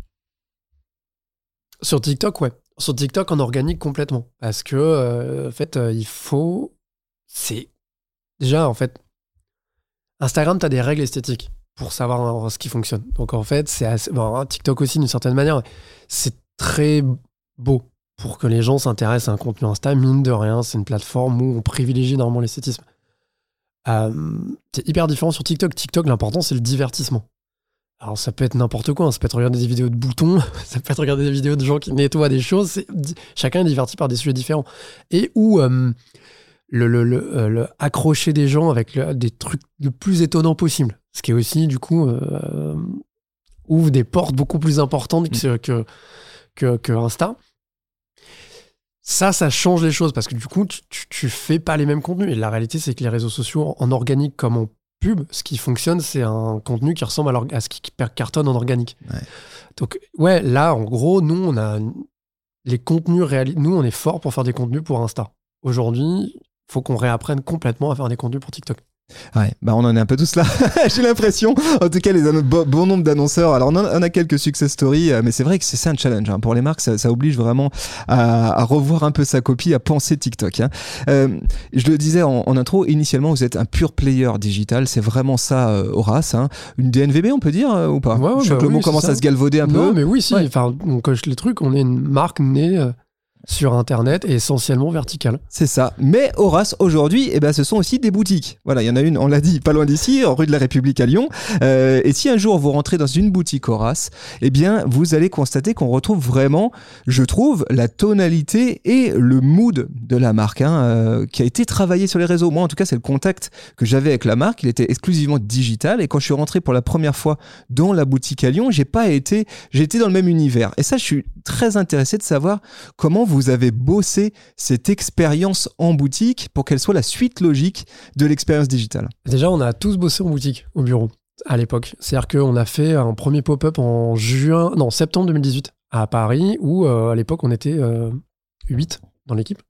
Sur TikTok, ouais. Sur TikTok, en organique complètement. Parce que, euh, en fait, euh, il faut. C'est. Déjà, en fait, Instagram, tu as des règles esthétiques pour savoir ce qui fonctionne. Donc, en fait, c'est assez. Bon, hein, TikTok aussi, d'une certaine manière, c'est très beau pour que les gens s'intéressent à un contenu Insta. Mine de rien, c'est une plateforme où on privilégie normalement l'esthétisme. Euh, c'est hyper différent sur TikTok. TikTok, l'important, c'est le divertissement. Alors, ça peut être n'importe quoi. hein. Ça peut être regarder des vidéos de boutons, ça peut être regarder des vidéos de gens qui nettoient des choses. Chacun est diverti par des sujets différents. Et où euh, euh, accrocher des gens avec des trucs le plus étonnants possible. Ce qui est aussi, du coup, euh, ouvre des portes beaucoup plus importantes que, que, Insta. Ça, ça change les choses parce que du coup, tu, tu, fais pas les mêmes contenus. Et la réalité, c'est que les réseaux sociaux, en organique comme en pub, ce qui fonctionne, c'est un contenu qui ressemble à, ce qui cartonne en organique. Ouais. Donc, ouais, là, en gros, nous, on a les contenus réalisés. Nous, on est fort pour faire des contenus pour Insta. Aujourd'hui, faut qu'on réapprenne complètement à faire des contenus pour TikTok. Ouais, bah on en est un peu tous là, j'ai l'impression. En tout cas, les bon, bon nombre d'annonceurs. Alors, on en, on a quelques success stories, euh, mais c'est vrai que c'est ça un challenge. hein. Pour les marques, ça, ça oblige vraiment à, à revoir un peu sa copie, à penser TikTok. hein. Euh, je le disais en, en intro, initialement, vous êtes un pur player digital. C'est vraiment ça, euh, Horace. hein. Une DNVB, on peut dire, euh, ou pas? Ouais, ouais, Je sais bah que le mot commence ça. à se galvauder un non, peu? mais oui, si. Enfin, on coche les trucs. On est une marque née sur Internet et essentiellement verticales. C'est ça. Mais Horace, aujourd'hui, eh ben, ce sont aussi des boutiques. Voilà, il y en a une, on l'a dit, pas loin d'ici, rue de la République à Lyon. Euh, et si un jour vous rentrez dans une boutique Horace, eh bien, vous allez constater qu'on retrouve vraiment, je trouve, la tonalité et le mood de la marque, hein, euh, qui a été travaillé sur les réseaux. Moi, en tout cas, c'est le contact que j'avais avec la marque. Il était exclusivement digital. Et quand je suis rentré pour la première fois dans la boutique à Lyon, j'ai pas été, été dans le même univers. Et ça, je suis très intéressé de savoir comment vous avez bossé cette expérience en boutique pour qu'elle soit la suite logique de l'expérience digitale. Déjà, on a tous bossé en boutique au bureau à l'époque. C'est-à-dire qu'on a fait un premier pop-up en juin, non, septembre 2018 à Paris, où euh, à l'époque on était euh, 8 dans l'équipe.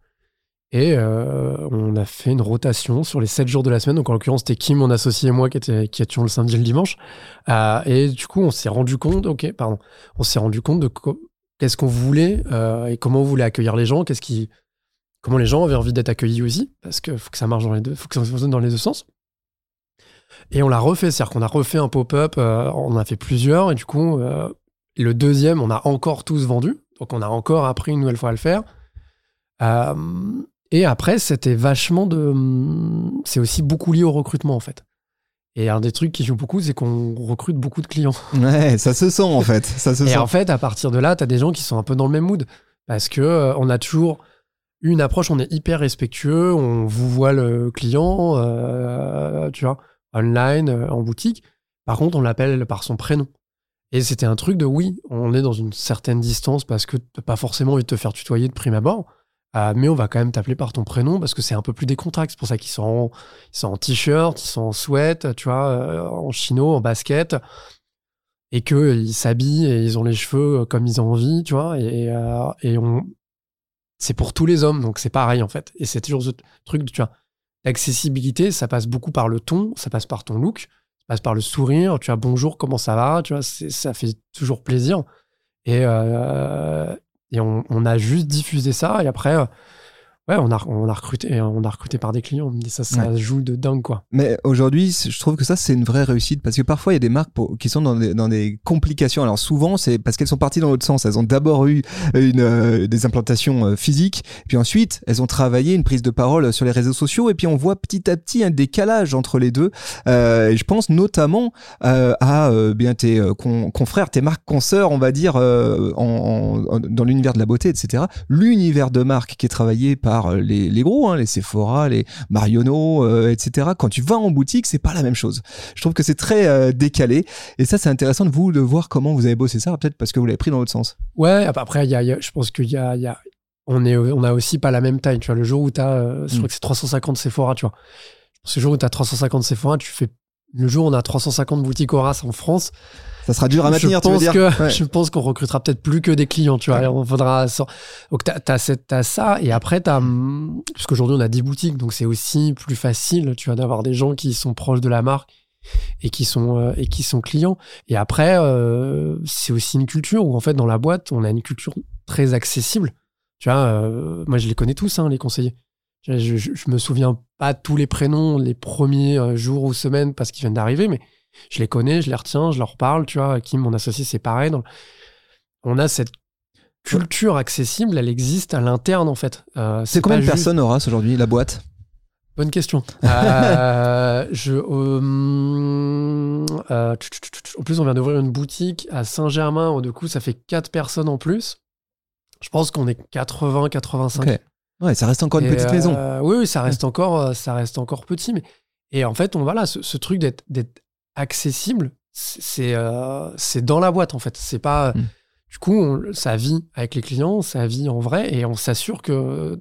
Et euh, on a fait une rotation sur les 7 jours de la semaine. Donc en l'occurrence, c'était Kim, mon associé et moi qui, qui étions le samedi et le dimanche. Euh, et du coup, on s'est rendu compte, ok, pardon, on s'est rendu compte de qu'est-ce qu'on voulait euh, et comment on voulait accueillir les gens, comment les gens avaient envie d'être accueillis aussi, parce qu'il faut que ça marche dans les deux, faut que ça fonctionne dans les deux sens. Et on l'a refait, c'est-à-dire qu'on a refait un pop-up, euh, on en a fait plusieurs, et du coup, euh, le deuxième, on a encore tous vendu, donc on a encore appris une nouvelle fois à le faire. Et après, c'était vachement de. C'est aussi beaucoup lié au recrutement, en fait. Et un des trucs qui joue beaucoup, c'est qu'on recrute beaucoup de clients. Ouais, ça se sent en fait. Ça se Et sent. en fait, à partir de là, tu as des gens qui sont un peu dans le même mood. Parce que euh, on a toujours une approche, on est hyper respectueux, on vous voit le client, euh, tu vois, online, euh, en boutique. Par contre, on l'appelle par son prénom. Et c'était un truc de oui, on est dans une certaine distance parce que t'as pas forcément envie de te faire tutoyer de prime abord. Euh, mais on va quand même t'appeler par ton prénom parce que c'est un peu plus décontracté. C'est pour ça qu'ils sont, en- t-shirt, ils sont en sweat, tu vois, euh, en chino, en basket et qu'ils s'habillent et ils ont les cheveux comme ils ont envie, tu vois, et, euh, et on... c'est pour tous les hommes, donc c'est pareil en fait. Et c'est toujours ce truc, tu vois, l'accessibilité, ça passe beaucoup par le ton, ça passe par ton look, ça passe par le sourire, tu vois, bonjour, comment ça va, tu vois, ça fait toujours plaisir. Et, euh, et on, a juste diffusé ça, et après, euh, ouais, on a, on a recruté, on a recruté par des clients, on me dit ça, ça joue de dingue, quoi. Mais aujourd'hui, je trouve que ça, c'est une vraie réussite parce que parfois, il y a des marques pour- qui sont dans des, dans des complications. Alors souvent, c'est parce qu'elles sont parties dans l'autre sens. Elles ont d'abord eu une, euh, des implantations euh, physiques, puis ensuite, elles ont travaillé une prise de parole sur les réseaux sociaux, et puis on voit petit à petit un décalage entre les deux. Euh, et je pense notamment euh, à euh, bien tes con- confrères, tes marques consoeurs, on va dire, euh, en, en- dans l'univers de la beauté, etc. L'univers de marque qui est travaillé par euh, les, les gros, hein, les Sephora, les Marionneau, euh, etc. Quand tu vas en boutique, c'est pas la même chose. Je trouve que c'est très euh, décalé. Et ça, c'est intéressant de vous de voir comment vous avez bossé ça, peut-être parce que vous l'avez pris dans l'autre sens. Ouais, ap- après, y a, y a- je pense qu'il y a, il y a- on, est, on a aussi pas la même taille. Tu vois, le jour où tu as, je Mm. crois que c'est 350 Sephora, tu vois. Ce jour où tu as 350 Sephora, tu fais. Le jour où on a 350 boutiques Horace en France, Ça sera dur à maintenir, je tu veux pense dire que Ouais. je pense qu'on recrutera peut-être plus que des clients, tu vois. On faudra donc t'as as, ça et après t'as hum, parce qu'aujourd'hui on a 10 boutiques donc c'est aussi plus facile, tu vois, d'avoir des gens qui sont proches de la marque et qui sont euh, et qui sont clients. Et après euh, c'est aussi une culture où en fait dans la boîte on a une culture très accessible. Tu vois, euh, moi je les connais tous hein, les conseillers. Je, je, je me souviens pas tous les prénoms les premiers euh, jours ou semaines parce qu'ils viennent d'arriver, mais je les connais, je les retiens, je leur parle, tu vois. Kim, mon associé, c'est pareil. Dans- On a cette culture accessible, elle existe à l'interne, en fait. Euh, C'est combien de juste- personnes Horace aujourd'hui, la boîte? Bonne question. Euh, je, euh, euh, tch, tch, tch, tch. en plus, on vient d'ouvrir une boutique à Saint-Germain. où, Du coup, ça fait 4 personnes en plus. Je pense qu'on est 80, 85. Ouais, ça reste encore une Et, petite maison. euh, oui, oui, ça reste encore, euh, ça reste encore petit. Mais et en fait, on voilà, ce, ce truc d'être d'être accessible, c'est c'est, euh, c'est dans la boîte en fait. C'est pas. Mm. Du coup, on- ça vit avec les clients, ça vit en vrai, et on s'assure que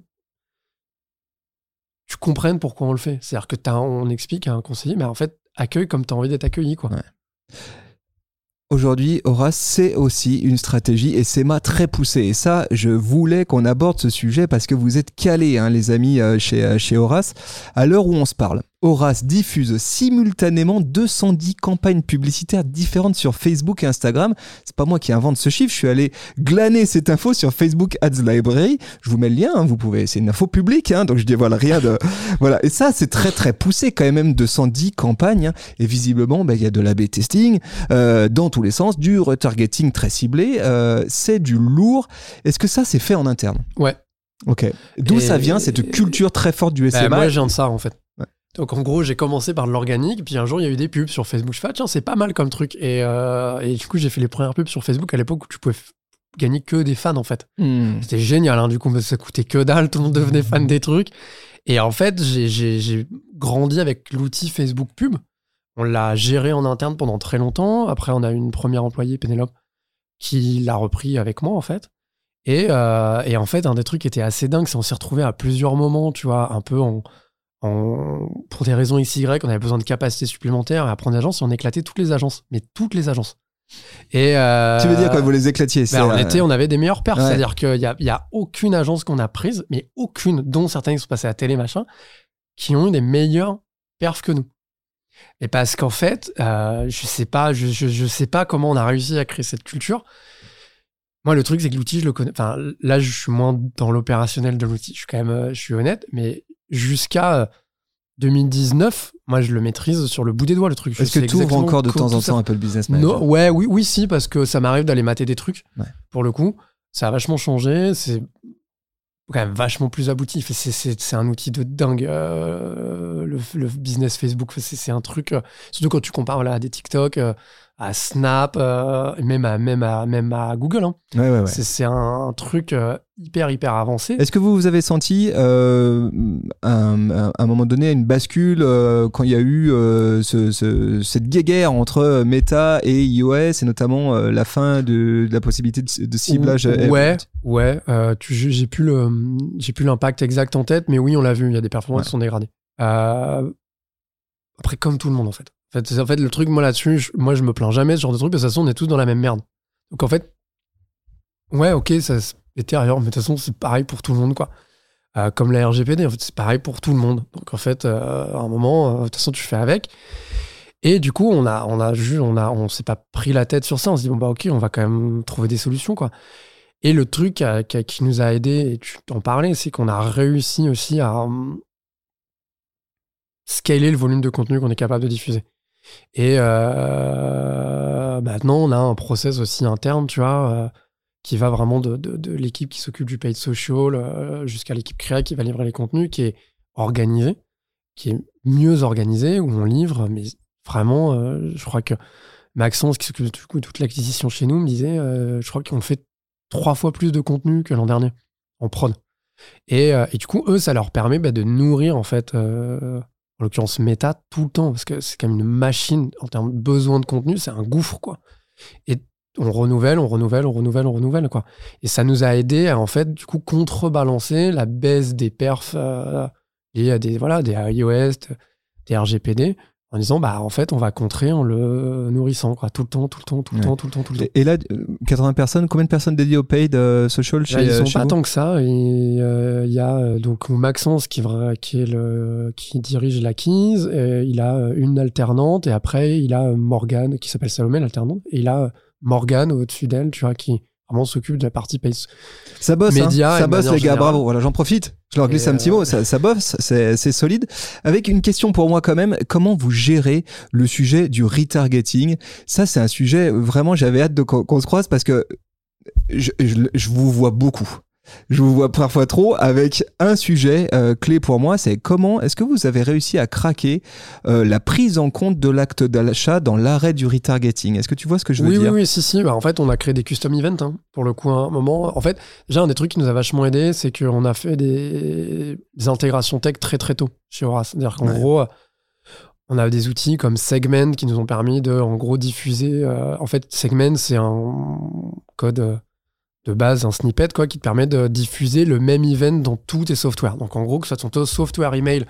tu comprennes pourquoi on le fait. C'est-à-dire que t'as- on explique à un conseiller, mais en fait, accueille comme tu as envie d'être accueilli, quoi. Ouais. Aujourd'hui, Horace, c'est aussi une stratégie et c'est ma très poussée. Et ça, je voulais qu'on aborde ce sujet parce que vous êtes calés, hein, les amis, euh, chez, euh, chez Horace. À l'heure où on se parle, Horace diffuse simultanément 210 campagnes publicitaires différentes sur Facebook et Instagram. C'est pas moi qui invente ce chiffre, je suis allé glaner cette info sur Facebook Ads Library. Je vous mets le lien, hein, vous pouvez, c'est une info publique, hein, donc je dévoile rien de. voilà, et ça, c'est très très poussé quand même, 210 campagnes. hein. et visiblement, ben, il y a de l'A-B testing euh, dans tous les sens, du retargeting très ciblé, euh, c'est du lourd. Est-ce que ça, c'est fait en interne? Ouais, Ok. D'où ça vient cette culture très forte du Bah, SMA moi, viens de ça, en fait. Donc, en gros, j'ai commencé par de l'organique, puis un jour, il y a eu des pubs sur Facebook. Je fais, ah, tiens, c'est pas mal comme truc. Et, euh, et du coup, j'ai fait les premières pubs sur Facebook à l'époque où tu pouvais gagner que des fans, en fait. Hmm. C'était génial, hein, du coup, ça coûtait que dalle, tout le monde devenait fan des trucs. Et en fait, j'ai grandi avec l'outil Facebook Pub. On l'a géré en interne pendant très longtemps. Après, on a eu une première employée, Pénélope, qui l'a repris avec moi, en fait. Et, euh, et en fait, un des trucs qui était assez dingue, c'est qu'on s'est retrouvé à plusieurs moments, tu vois, un peu en, en- pour des raisons XY, on avait besoin de capacités supplémentaires à prendre des agences et on éclatait toutes les agences, mais toutes les agences. Et euh, Tu veux dire quand vous les éclatiez ben, en euh, été, on avait des meilleurs perfs. ouais. C'est-à-dire qu'il n'y a, y a aucune agence qu'on a prise, mais aucune, dont certaines qui sont passées à la télé, machin, qui ont eu des meilleurs perfs que nous. Et parce qu'en fait, euh, je sais pas, je, je, je sais pas comment on a réussi à créer cette culture. Moi, le truc, c'est que l'outil, je le connais. Enfin, là, je suis moins dans l'opérationnel de l'outil. Je suis quand même, je suis honnête, mais jusqu'à euh, 2019, moi, je le maîtrise sur le bout des doigts, le truc. Est-ce que tu ouvres encore de temps en temps un peu le business manager non, ouais, oui, oui, si, parce que ça m'arrive d'aller mater des trucs. Ouais. Pour le coup, ça a vachement changé. C'est quand même vachement plus abouti. C'est, un outil de dingue. euh, le, le business Facebook, c'est, un truc. euh, surtout quand tu compares voilà, à des TikTok, euh, à Snap, euh, même, à, même, à, même à Google. hein. Ouais, ouais, ouais. C'est, un, truc euh, hyper, hyper avancé. Est-ce que vous, vous avez senti euh, un, un- un moment donné une bascule quand il y a eu ce- ce- cette guéguerre entre Meta et iOS et notamment la fin de, de la possibilité de, de ciblage Ouais, ouais. j'ai plus le, j'ai plus l'impact exact en tête, mais oui, on l'a vu. Il y a des performances qui sont dégradées. Après, comme tout le monde, en fait. En fait, le truc, moi là-dessus, moi, je me plains jamais de ce genre de truc, parce de toute façon, on est tous dans la même merde. Donc, en fait, ouais, ok, ça se détériore, mais de toute façon, c'est pareil pour tout le monde, quoi. Euh, comme la RGPD, en fait, c'est pareil pour tout le monde. Donc, en fait, euh, à un moment, euh, de toute façon, tu fais avec. Et du coup, on a, on a, on a, on s'est pas pris la tête sur ça. On se dit bon bah ok, on va quand même trouver des solutions quoi. Et le truc qui, qui nous a aidé, et tu t'en parlais, c'est qu'on a réussi aussi à hum, scaler le volume de contenu qu'on est capable de diffuser. Et euh, maintenant, on a un process aussi interne, tu vois, euh, qui va vraiment de, l'équipe qui s'occupe du paid social euh, jusqu'à l'équipe créa qui va livrer les contenus, qui est organisée, qui est mieux organisée, où on livre, mais vraiment, je crois que Maxence, qui s'occupe de toute l'acquisition chez nous, me disait, je crois qu'on fait trois fois plus de contenu que l'an dernier en prod. Et, du coup, eux, ça leur permet bah, de nourrir, en fait, en l'occurrence Meta, tout le temps, parce que c'est quand même une machine en termes de besoin de contenu, c'est un gouffre, quoi. Et on renouvelle, on renouvelle, on renouvelle, on renouvelle, quoi. Et ça nous a aidé à, en fait, du coup, contrebalancer la baisse des perfs euh, liés à des, voilà, des iOS, des RGPD, en disant, bah, en fait, on va contrer en le nourrissant, quoi, tout le temps, tout le temps, tout le Ouais. temps, tout le temps, tout le temps. Et, et là, euh, 80 personnes, combien de personnes dédiées au paid euh, social chez, Là, ils euh, sont chez pas vous tant que ça. Euh, il y a euh, donc Maxence qui, qui, est le, qui dirige l'acquise. et Il a euh, une alternante et après il a euh, Morgane qui s'appelle Salomé l'alternante. Et il a euh, Morgane au-dessus d'elle, tu vois, qui vraiment s'occupe de la partie pace. Ça bosse, Médias hein. ça bosse les gars, bravo. Voilà, j'en profite. Je leur glisse Et, un petit euh, mot. Ça, ça bosse, c'est c'est solide. Avec une question pour moi quand même, comment vous gérez le sujet du retargeting? Ça, c'est un sujet vraiment. J'avais hâte de qu'on qu'on se croise parce que je, je- je vous vois beaucoup. Je vous vois parfois trop avec un sujet euh, clé pour moi, c'est comment est-ce que vous avez réussi à craquer euh, la prise en compte de l'acte d'achat dans l'arrêt du retargeting? Est-ce que tu vois ce que je veux oui, dire? oui, oui, si, si. Bah, en fait, on a créé des custom events hein, pour le coup à un moment. En fait, déjà, un des trucs qui nous a vachement aidé, c'est qu'on a fait des, des intégrations tech très très tôt chez Horace. C'est-à-dire qu'en Ouais. gros, on a des outils comme Segment qui nous ont permis de, en gros, diffuser. euh, en fait, Segment, c'est un code euh, de base, un snippet, quoi, qui te permet de diffuser le même event dans tous tes softwares. Donc, en gros, que ce soit ton software email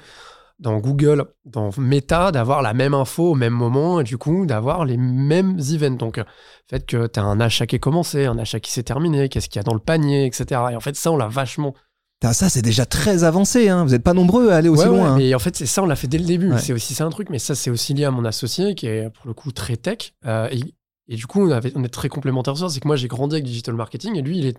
dans Google, dans Meta, d'avoir la même info au même moment et du coup d'avoir les mêmes events. Donc, le fait que tu as un achat qui est commencé, un achat qui s'est terminé, qu'est-ce qu'il y a dans le panier, etc. Et en fait, ça, on l'a vachement. Ça, c'est déjà très avancé. Hein. Vous n'êtes pas nombreux à aller aussi Ouais, ouais, loin. hein. Mais en fait, c'est ça, on l'a fait dès le début. Ouais. C'est aussi ça un truc, mais ça, c'est aussi lié à mon associé qui est pour le coup très tech. Euh, et, et du coup, on, avait- on est très complémentaires sur ça. C'est que moi, j'ai grandi avec digital marketing et lui, il est,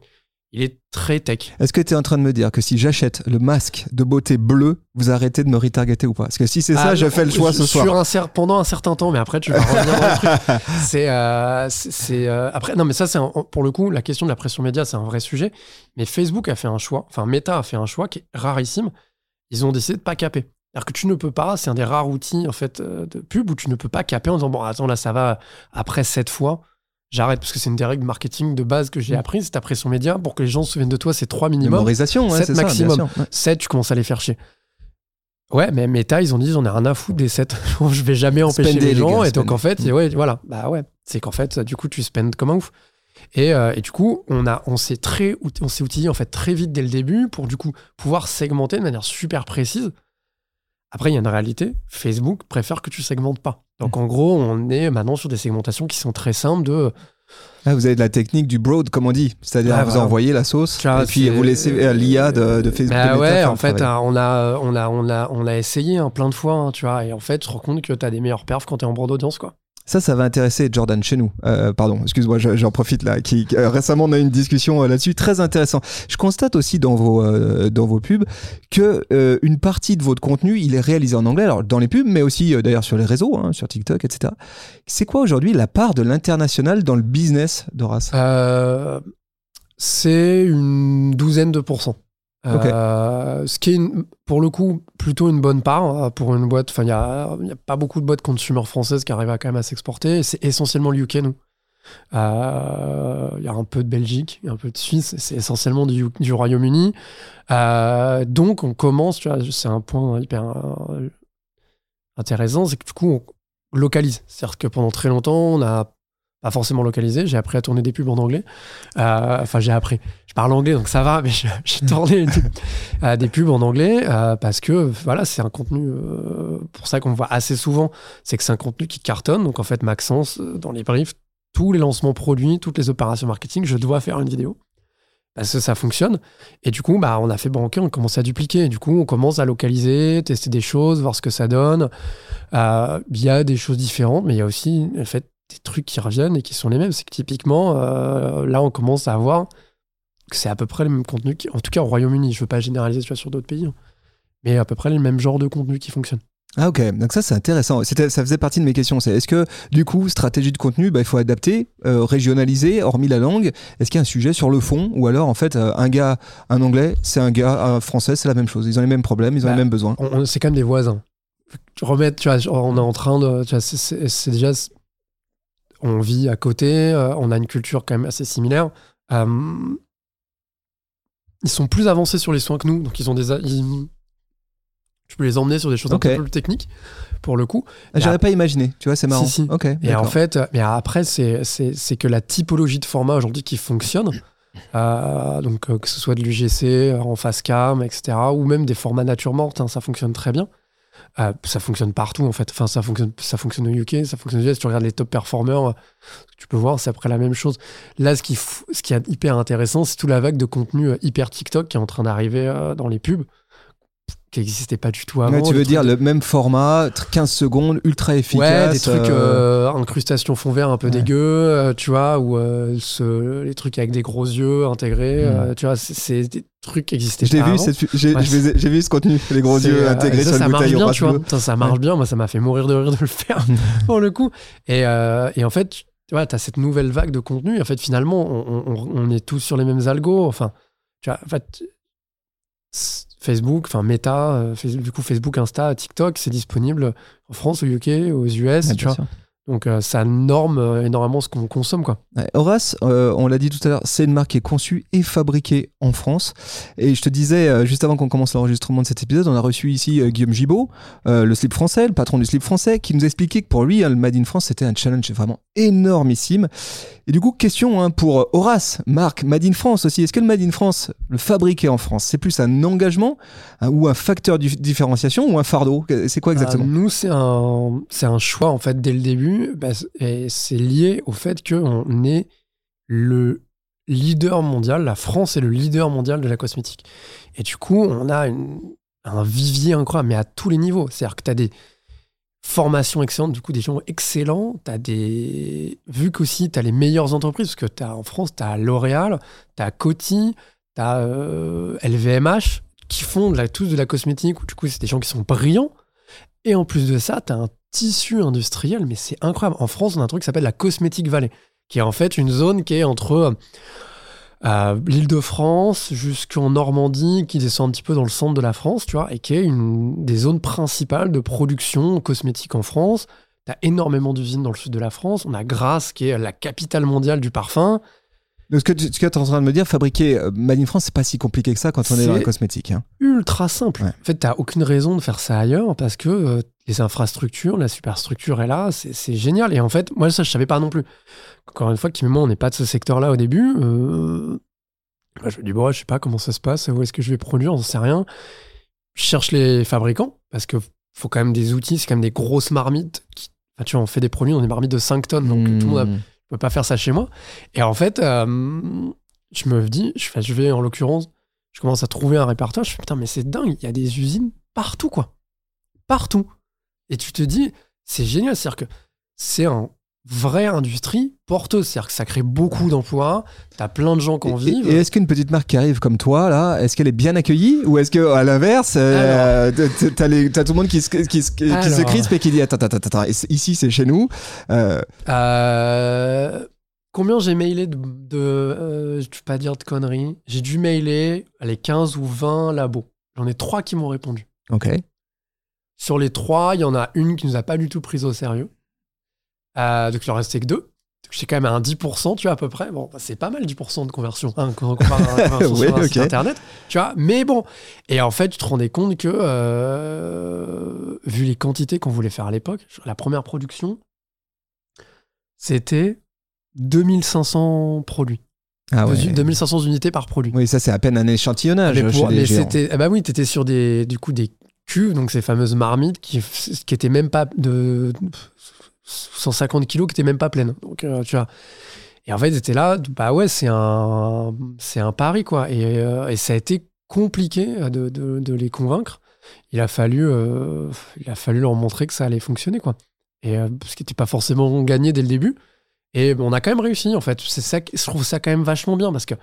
il est très tech. Est-ce que tu es en train de me dire que si j'achète le masque de beauté bleu, vous arrêtez de me retargeter ou pas? Parce que si c'est ça, Ah, je fais le choix ce soir. un cer- pendant un certain temps, mais après tu vas revenir dans le truc. C'est, euh, euh, après non, mais ça c'est pour le coup la question de la pression média, c'est un vrai sujet. Mais Facebook a fait un choix, enfin Meta a fait un choix qui est rarissime. Ils ont décidé de pas caper. C'est-à-dire que tu ne peux pas, c'est un des rares outils en fait euh, de pub où tu ne peux pas caper en disant bon attends là ça va après cette fois. J'arrête parce que c'est une des règles marketing de base que j'ai Mm. appris. C'est ta pression média pour que les gens se souviennent de toi, c'est trois minimum. Mémorisation, ouais, Sept c'est ça, bien maximum. sûr. Ouais. 7, tu commences à les faire chier. Ouais, mais Meta, ils ont dit, on a rien à foutre des 7. je vais jamais empêcher les les gens. gars, et donc, en fait, Mm. ouais, voilà. Bah ouais, c'est qu'en fait, du coup, tu spends comme un ouf. Et, euh, et du coup, on, a, on s'est très out- on s'est outillé en fait très vite dès le début pour du coup pouvoir segmenter de manière super précise. Après, il y a une réalité. Facebook préfère que tu segmentes pas. Donc, Mm. en gros, on est maintenant sur des segmentations qui sont très simples de Ah, vous avez de la technique du broad, comme on dit. C'est-à-dire, Ah, vous voilà. envoyez la sauce Tu et puis vous laissez l'IA de, de Facebook. Bah de ouais, en fait, on a, on a, on a, on a essayé hein, plein de fois, hein, tu vois, et en fait, tu te rends compte que t'as des meilleurs perfs quand t'es en bord d'audience, quoi. Ça, ça va intéresser Jordan chez nous. Euh, pardon, excuse-moi, je- j'en profite là. Euh, récemment, on a eu une discussion euh, là-dessus, très intéressant. Je constate aussi dans vos euh, dans vos pubs que euh, une partie de votre contenu, il est réalisé en anglais, alors dans les pubs, mais aussi euh, d'ailleurs sur les réseaux, hein, sur TikTok, etc. C'est quoi aujourd'hui la part de l'international dans le business d'Horace Euh, c'est une douzaine de pourcents. Euh, ce qui est, pour le coup, plutôt une bonne part euh, pour une boîte. Enfin, il n'y a, a pas beaucoup de boîtes consumer françaises qui arrivent à quand même à s'exporter. C'est essentiellement le UK, nous. Euh, Il y a un peu de Belgique, un peu de Suisse, c'est essentiellement du, Royaume-Uni. Euh, donc, on commence, tu vois, c'est un point hyper intéressant, c'est que du coup, on localise. C'est-à-dire que pendant très longtemps, on n'a pas forcément localisé. J'ai appris à tourner des pubs en anglais. Euh, Enfin, j'ai appris. Je parle anglais, donc ça va, mais j'ai tourné des, euh, des pubs en anglais euh, parce que, voilà, c'est un contenu, pour ça qu'on voit assez souvent, c'est que c'est un contenu qui cartonne. Donc, en fait, Maxence, dans les briefs, tous les lancements produits, toutes les opérations marketing, je dois faire une vidéo. Parce que ça fonctionne. Et du coup, bah, on a fait banquer, on commence à dupliquer. Et du coup, on commence à localiser, tester des choses, voir ce que ça donne. Il y a des choses différentes, mais il y a aussi en fait, des trucs qui reviennent et qui sont les mêmes. C'est que typiquement, euh, là, on commence à voir que c'est à peu près le même contenu, qui- en tout cas au Royaume-Uni. Je veux pas généraliser tu vois, sur d'autres pays, hein. mais à peu près le même genre de contenu qui fonctionne. Ah ok, donc ça c'est intéressant. C'était, ça faisait partie de mes questions. C'est est-ce que du coup stratégie de contenu, bah, il faut adapter, euh, régionaliser, hormis la langue? Est-ce qu'il y a un sujet sur le fond? Ou alors en fait euh, un gars, un anglais, c'est un gars, un français, c'est la même chose. Ils ont les mêmes problèmes, ils ont Bah, les mêmes besoins. On- on- c'est quand même des voisins. Remettre, tu vois, on est en train de. tu vois, c'est- c'est c'est déjà. On vit à côté, euh, on a une culture quand même assez similaire. Euh, ils sont plus avancés sur les soins que nous, donc ils ont des. ils- tu peux les emmener sur des choses un peu plus techniques, pour le coup. Ah, J'aurais pas imaginé. Tu vois, c'est marrant. Si, si. Ok. Et en fait, mais après, c'est que la typologie de format aujourd'hui qui fonctionne, euh, donc que ce soit de l'UGC en face cam, etc., ou même des formats nature morte, hein, ça fonctionne très bien. Euh, ça fonctionne partout en fait. Enfin, ça fonctionne, ça fonctionne au UK, ça fonctionne aux US. Si tu regardes les top performers, tu peux voir, c'est après la même chose. Là, ce qui, ce qui est hyper intéressant, c'est toute la vague de contenu euh, hyper TikTok qui est en train d'arriver euh, dans les pubs, qui n'existait pas du tout avant. Ouais, tu veux dire le même format, tr- 15 secondes, ultra efficace. Ouais, des trucs euh, euh, incrustation fond vert un peu ouais. dégueu, euh, tu vois, ou euh, ce- les trucs avec des gros yeux intégrés, Mm. euh, tu vois, c'est- des trucs qui existaient pas vu, avant. j'ai Ouais, vu ce contenu, les gros yeux intégrés ça, sur ça une marche bouteille bien, tu vois. Putain, ça marche bien, moi ça m'a fait mourir de rire de le faire pour le coup. Et, et en fait, tu vois, t'as cette nouvelle vague de contenu. Et en fait, finalement, on, on- on est tous sur les mêmes algos. Enfin, tu vois, en fait, Facebook, enfin Meta, euh, du coup Facebook, Insta, TikTok, c'est disponible en France, au UK, aux US, tu vois. Donc euh, ça norme euh, énormément ce qu'on consomme, quoi. Horace, euh, on l'a dit tout à l'heure, c'est une marque qui est conçue et fabriquée en France. Et je te disais, euh, juste avant qu'on commence l'enregistrement de cet épisode, on a reçu ici Guillaume Gibaud, le slip français, le patron du slip français, qui nous expliquait que pour lui, hein, le Made in France, c'était un challenge vraiment énormissime. Et du coup, question hein, pour Horace, marque Made in France aussi. Est-ce que le Made in France, le fabriqué en France, c'est plus un engagement hein, ou un facteur de différenciation ou un fardeau? C'est quoi exactement? Euh, nous, c'est un, c'est un choix, en fait, dès le début. Bah, c'est lié au fait qu'on est le leader mondial. La France est le leader mondial de la cosmétique. Et du coup, on a un vivier incroyable, mais à tous les niveaux. C'est-à-dire que tu as des. formation excellente, du coup, des gens excellents. T'as des. Vu qu'aussi, tu as les meilleures entreprises, parce que t'as, en France, tu as L'Oréal, tu as Coty, tu as LVMH, qui font de la, tous de la cosmétique, où du coup, c'est des gens qui sont brillants. Et en plus de ça, tu as un tissu industriel, mais c'est incroyable. En France, on a un truc qui s'appelle la Cosmétique Valley, qui est en fait une zone qui est entre euh, l'île de France jusqu'en Normandie, qui descend un petit peu dans le centre de la France, tu vois, et qui est une des zones principales de production cosmétique en France. Tu as énormément d'usines dans le sud de la France. On a Grasse, qui est la capitale mondiale du parfum. Donc, ce que tu, es en train de me dire, fabriquer euh, Made in France, c'est pas si compliqué que ça quand on est dans la cosmétique. Hein. Ultra simple. En fait, tu aucune raison de faire ça ailleurs parce que euh, les infrastructures, la superstructure est là, c'est génial. Et en fait, moi, ça, je savais pas non plus. Encore une fois, qui moi, on n'est pas de ce secteur-là au début. Euh, je me dis, bon, je sais pas comment ça se passe, où est-ce que je vais produire, on sait rien. Je cherche les fabricants parce que faut quand même des outils, c'est quand même des grosses marmites. Qui... Enfin, tu vois, on fait des produits dans des marmites de 5 tonnes, donc tout le monde a mmh je peux pas faire ça chez moi. Et en fait, euh, je me dis, je, vais en l'occurrence, je commence à trouver un répertoire. Je fais putain, mais c'est dingue, il y a des usines partout, quoi. Partout. Et tu te dis, c'est génial, c'est-à-dire que c'est un vraie industrie porteuse, c'est-à-dire que ça crée beaucoup d'emplois, t'as plein de gens qui en vivent. Et, est-ce qu'une petite marque qui arrive comme toi, là, est-ce qu'elle est bien accueillie ou est-ce que à l'inverse, euh, t'as, tout le monde qui se, qui, se crispe et qui dit attends, attends, attends, ici c'est chez nous. Euh... Euh, combien j'ai mailé de, de euh, je vais pas dire de conneries, j'ai dû mailer les 15 ou 20 labos. J'en ai trois qui m'ont répondu. Ok. Sur les trois, il y en a une qui nous a pas du tout pris au sérieux. Euh, donc il en restait que deux. J'ai quand même un 10%, tu vois, à peu près. Bon, bah, c'est pas mal 10% de conversion hein, quand on compare à conversion sur Internet. Tu vois, mais bon. Et en fait, tu te rendais compte que, euh, vu les quantités qu'on voulait faire à l'époque, la première production, c'était 2500 produits. Ah ouais. 2500 unités par produit. Oui, ça c'est à peine un échantillonnage. Mais, c'était, ah bah oui, t'étais sur des, du coup des cuves, donc ces fameuses marmites qui, qui étaient même pas de 150 kilos qui n'étaient même pas pleines. Donc, euh, tu vois. Et en fait, c'était là, bah ouais, c'est un, c'est un pari, quoi. Et, euh, ça a été compliqué de, les convaincre. Il a, fallu, euh, il a fallu leur montrer que ça allait fonctionner, quoi. Et ce qui n'était pas forcément gagné dès le début. Et on a quand même réussi, en fait. C'est ça, je trouve ça quand même vachement bien parce que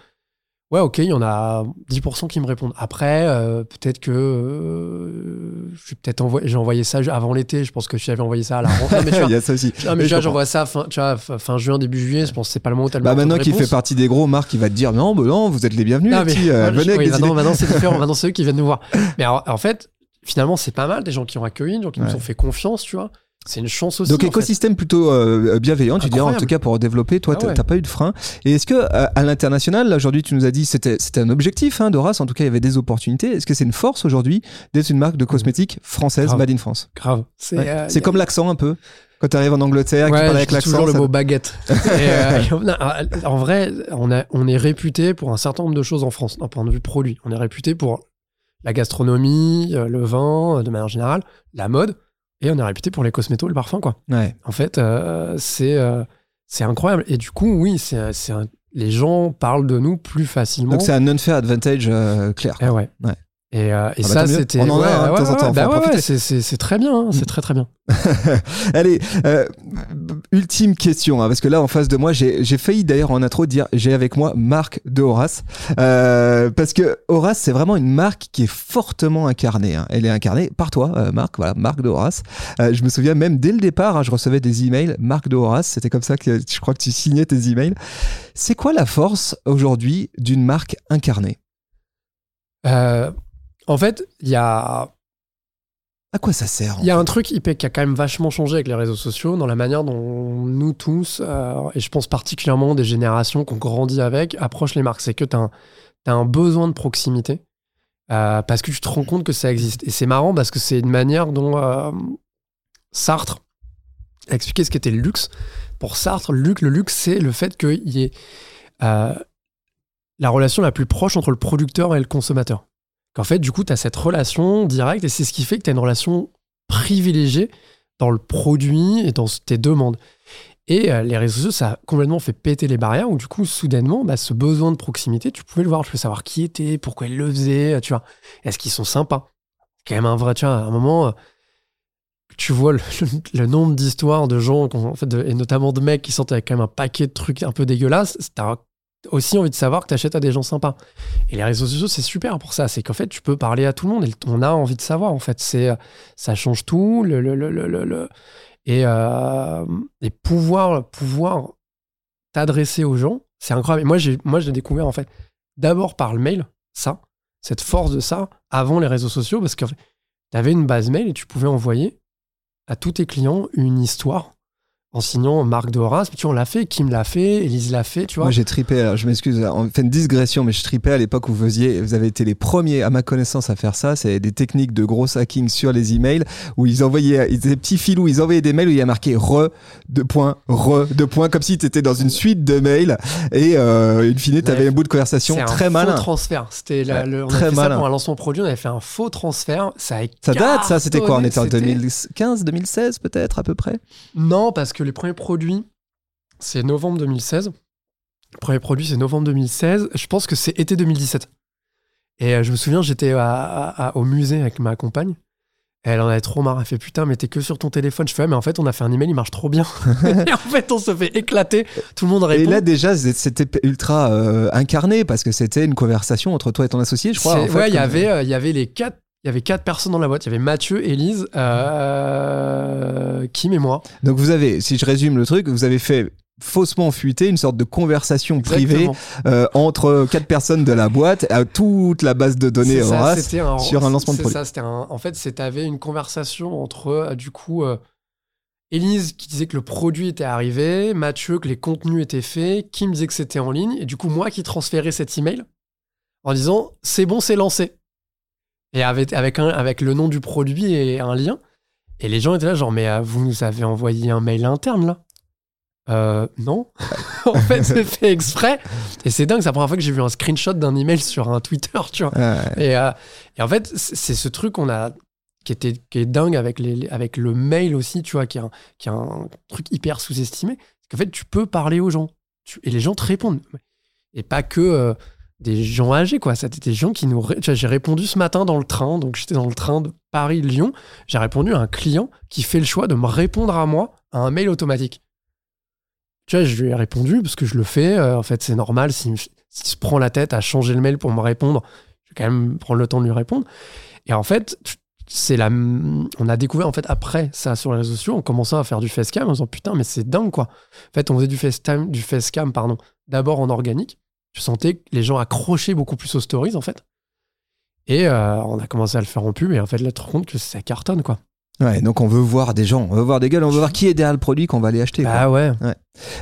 Ouais, ok, il y en a 10% qui me répondent. Après, euh, peut-être que euh, peut-être envoyé, j'ai envoyé ça avant l'été. Je pense que j'avais envoyé ça à la rentrée. il y a ça aussi. mais j'envoie ça fin, tu vois, fin juin, début juillet. Je pense que c'est pas le moment où tu bah maintenant qu'il fait partie des gros, Marc, il va te dire non, bah non, vous êtes les bienvenus. Euh, venez oui, maintenant, maintenant c'est différent. maintenant, c'est eux qui viennent nous voir. Mais en fait, finalement, c'est pas mal des gens qui ont accueilli, des gens qui nous ont fait confiance, tu vois. C'est une chance aussi. Donc écosystème plutôt euh, bienveillant, tu dirais en tout cas pour développer. Toi, tu ah t'as pas eu de frein. Et est-ce que euh, à l'international, aujourd'hui, tu nous as dit c'était c'était un objectif hein, d'Horace. En tout cas, il y avait des opportunités. Est-ce que c'est une force aujourd'hui d'être une marque de cosmétiques française made in France? Grave. C'est euh, comme l'accent un peu. Quand tu arrives en Angleterre, ouais, tu parles avec l'accent. toujours le mot baguette. en vrai, on, a, on est réputé pour un certain nombre de choses en France, d'un point de vue produit. On est réputé pour la gastronomie, le vin, de manière générale, la mode et on est réputé pour les cosmétos, le parfum, quoi. Ouais. En fait, euh, c'est euh, c'est incroyable. Et du coup, oui, c'est les gens parlent de nous plus facilement. Donc c'est un unfair advantage euh, clair. Eh ouais. ouais. Et, euh, et ah bah, ça, c'était. On en a hein, de temps en temps. Bah c'est très bien. Hein, c'est très, très bien. Allez, euh, ultime question. Hein, parce que là, en face de moi, j'ai failli d'ailleurs en intro dire j'ai avec moi Marc de Horace. Euh, parce que Horace, c'est vraiment une marque qui est fortement incarnée. Hein. Elle est incarnée par toi, euh, Marc. Voilà, Marc de Horace. Je me souviens même dès le départ, je recevais des emails. Marc de Horace, c'était comme ça que je crois que tu signais tes emails. C'est quoi la force aujourd'hui d'une marque incarnée? Euh, en fait, il y a. À quoi ça sert Il y a un truc IP qui a quand même vachement changé avec les réseaux sociaux, dans la manière dont nous tous, euh, et je pense particulièrement des générations qu'on grandit avec, approchent les marques. C'est que tu as, un besoin de proximité, euh, parce que tu te rends compte que ça existe. Et c'est marrant parce que c'est une manière dont euh, Sartre a expliqué ce qu'était le luxe. Pour Sartre, le luxe, c'est le fait qu'il y ait la relation la plus proche entre le producteur et le consommateur qu'en fait, du coup, tu as cette relation directe et c'est ce qui fait que tu as une relation privilégiée dans le produit et dans tes demandes. Et euh, les réseaux sociaux, ça a complètement fait péter les barrières où, du coup, soudainement, bah, ce besoin de proximité, tu pouvais le voir, tu pouvais savoir qui était, pourquoi il le faisait, tu vois. Est-ce qu'ils sont sympas? C'est quand même un vrai, tu vois, à un moment, euh, tu vois le, nombre d'histoires de gens, en fait, et notamment de mecs qui sortent avec quand même un paquet de trucs un peu dégueulasses, t'as aussi envie de savoir que t'achètes à des gens sympas. Et les réseaux sociaux, c'est super pour ça. C'est qu'en fait, tu peux parler à tout le monde et on a envie de savoir. En fait, c'est ça change tout. Le, le- le- le- le- euh, et pouvoir, pouvoir t'adresser aux gens, c'est incroyable. Et moi, j'ai, moi, j'ai découvert en fait d'abord par le mail, ça, cette force de ça, avant les réseaux sociaux, parce que tu avais une base mail et tu pouvais envoyer à tous tes clients une histoire en signant Marc de Horace. Tu vois, on l'a fait, Kim l'a fait, Elise l'a fait, tu vois. Moi j'ai tripé, alors, je m'excuse, on fait une digression, mais je tripais à l'époque où vous faisiez, vous avez été les premiers à ma connaissance à faire ça. C'est des techniques de gros hacking sur les emails où ils envoyaient, ils des petits filous, ils envoyaient des mails où il y a marqué re, deux points, re, deux points, comme si tu étais dans une suite de mails et euh, in fine, tu avais un bout de conversation c'est un très faux malin. transfert. C'était la- Ouais, le, on très a fait malin. ça pour un lancement produit, on avait fait un faux transfert. Ça, a Ça date, ça, c'était quoi On était en c'était- 2015, 2016 peut-être à peu près? Non, parce que les premiers produits, c'est novembre 2016. Le premier produit, c'est novembre 2016. Je pense que c'est été 2017. Et euh, je me souviens, j'étais au musée avec ma compagne. Et elle en avait trop marre. Elle fait putain, mais t'es que sur ton téléphone. Je fais, mais en fait, on a fait un email, il marche trop bien. et en fait, on se fait éclater. Tout le monde Et répond. là déjà c'était ultra euh, incarné parce que c'était une conversation entre toi et ton associé, je crois. En fait, ouais, il y euh, il y avait les quatre. Il y avait quatre personnes dans la boîte. Il y avait Mathieu, Élise, euh, Kim et moi. Donc vous avez, si je résume le truc, vous avez fait faussement fuiter une sorte de conversation privée euh, entre quatre personnes de la boîte à toute la base de données ça, Horace. un, sur un lancement de produit. ça, c'était un- en fait, c'était une conversation entre euh, du coup euh, Élise qui disait que le produit était arrivé, Mathieu que les contenus étaient faits, Kim disait que c'était en ligne, et du coup moi qui transférais cet email en disant c'est bon, c'est lancé. Et avec, avec, un, avec le nom du produit et un lien. Et les gens étaient là, genre, mais euh, vous nous avez envoyé un mail interne là euh, non. en fait, c'est fait exprès. Et c'est dingue, c'est la première fois que j'ai vu un screenshot d'un email sur un Twitter, tu vois. Ouais. Et, euh, et en fait, c'est ce truc qu'on a qui était qui est dingue avec les, les- avec le mail aussi, tu vois, qui est un, qui est un truc hyper sous-estimé. C'est qu'en fait, tu peux parler aux gens Tu- et les gens te répondent. Et pas que euh, des gens âgés, quoi. C'était des gens qui nous. J'ai répondu ce matin dans le train, donc j'étais dans le train de Paris-Lyon. J'ai répondu à un client qui fait le choix de me répondre à moi à un mail automatique. Tu vois, je lui ai répondu parce que je le fais. euh, en fait, c'est normal. S'il s'il se prend la tête à changer le mail pour me répondre, je vais quand même prendre le temps de lui répondre. Et en fait, c'est la, on a découvert en fait après ça sur les réseaux sociaux, en commençant à faire du facecam, en disant putain, mais c'est dingue quoi. En fait, on faisait du facecam, du facecam pardon, d'abord en organique. Je sentais que les gens accrochaient beaucoup plus aux stories en fait. Et euh, on a commencé à le faire en pub et en fait là, tu te rends compte que ça cartonne quoi. Ouais, donc on veut voir des gens, on veut voir des gueules, on veut voir qui est derrière le produit qu'on va aller acheter. quoi. Bah ouais.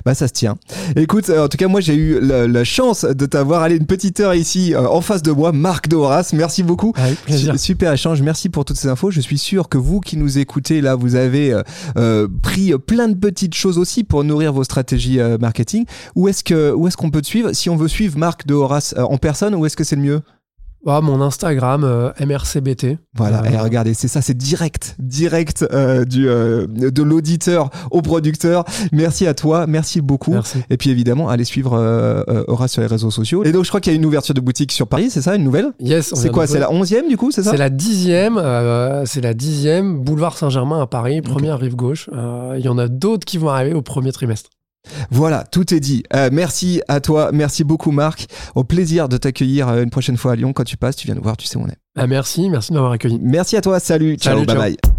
Bah ça se tient. Écoute, euh, en tout cas moi j'ai eu la, la chance de t'avoir allé une petite heure ici euh, en face de moi, Marc de Horace. Merci beaucoup. Super échange, merci pour toutes ces infos. Je suis sûr que vous qui nous écoutez là, vous avez euh, euh, pris plein de petites choses aussi pour nourrir vos stratégies euh, marketing. Où est-ce que où est-ce qu'on peut te suivre? Si on veut suivre Marc de Horace euh, en personne, où est-ce que c'est le mieux? Ah, mon Instagram, euh, MRCBT. Voilà, Euh, et regardez, c'est ça, c'est direct, direct euh, du, euh, de l'auditeur au producteur. Merci à toi, merci beaucoup. Merci. Et puis évidemment, allez suivre Horace sur les réseaux sociaux. Et donc je crois qu'il y a une ouverture de boutique sur Paris, c'est ça, une nouvelle? Yes, C'est quoi C'est la onzième du coup, c'est ça? C'est la dixième, euh, c'est la dixième, boulevard Saint-Germain à Paris, première rive gauche. Euh, Il y en a d'autres qui vont arriver au premier trimestre. Voilà, tout est dit. Euh, merci à toi, merci beaucoup Marc. Au plaisir de t'accueillir euh, une prochaine fois à Lyon quand tu passes. Tu viens nous voir, tu sais où on est. Ah, merci, merci de m'avoir accueilli. Merci à toi, salut, ciao, Salut, bye ciao. bye.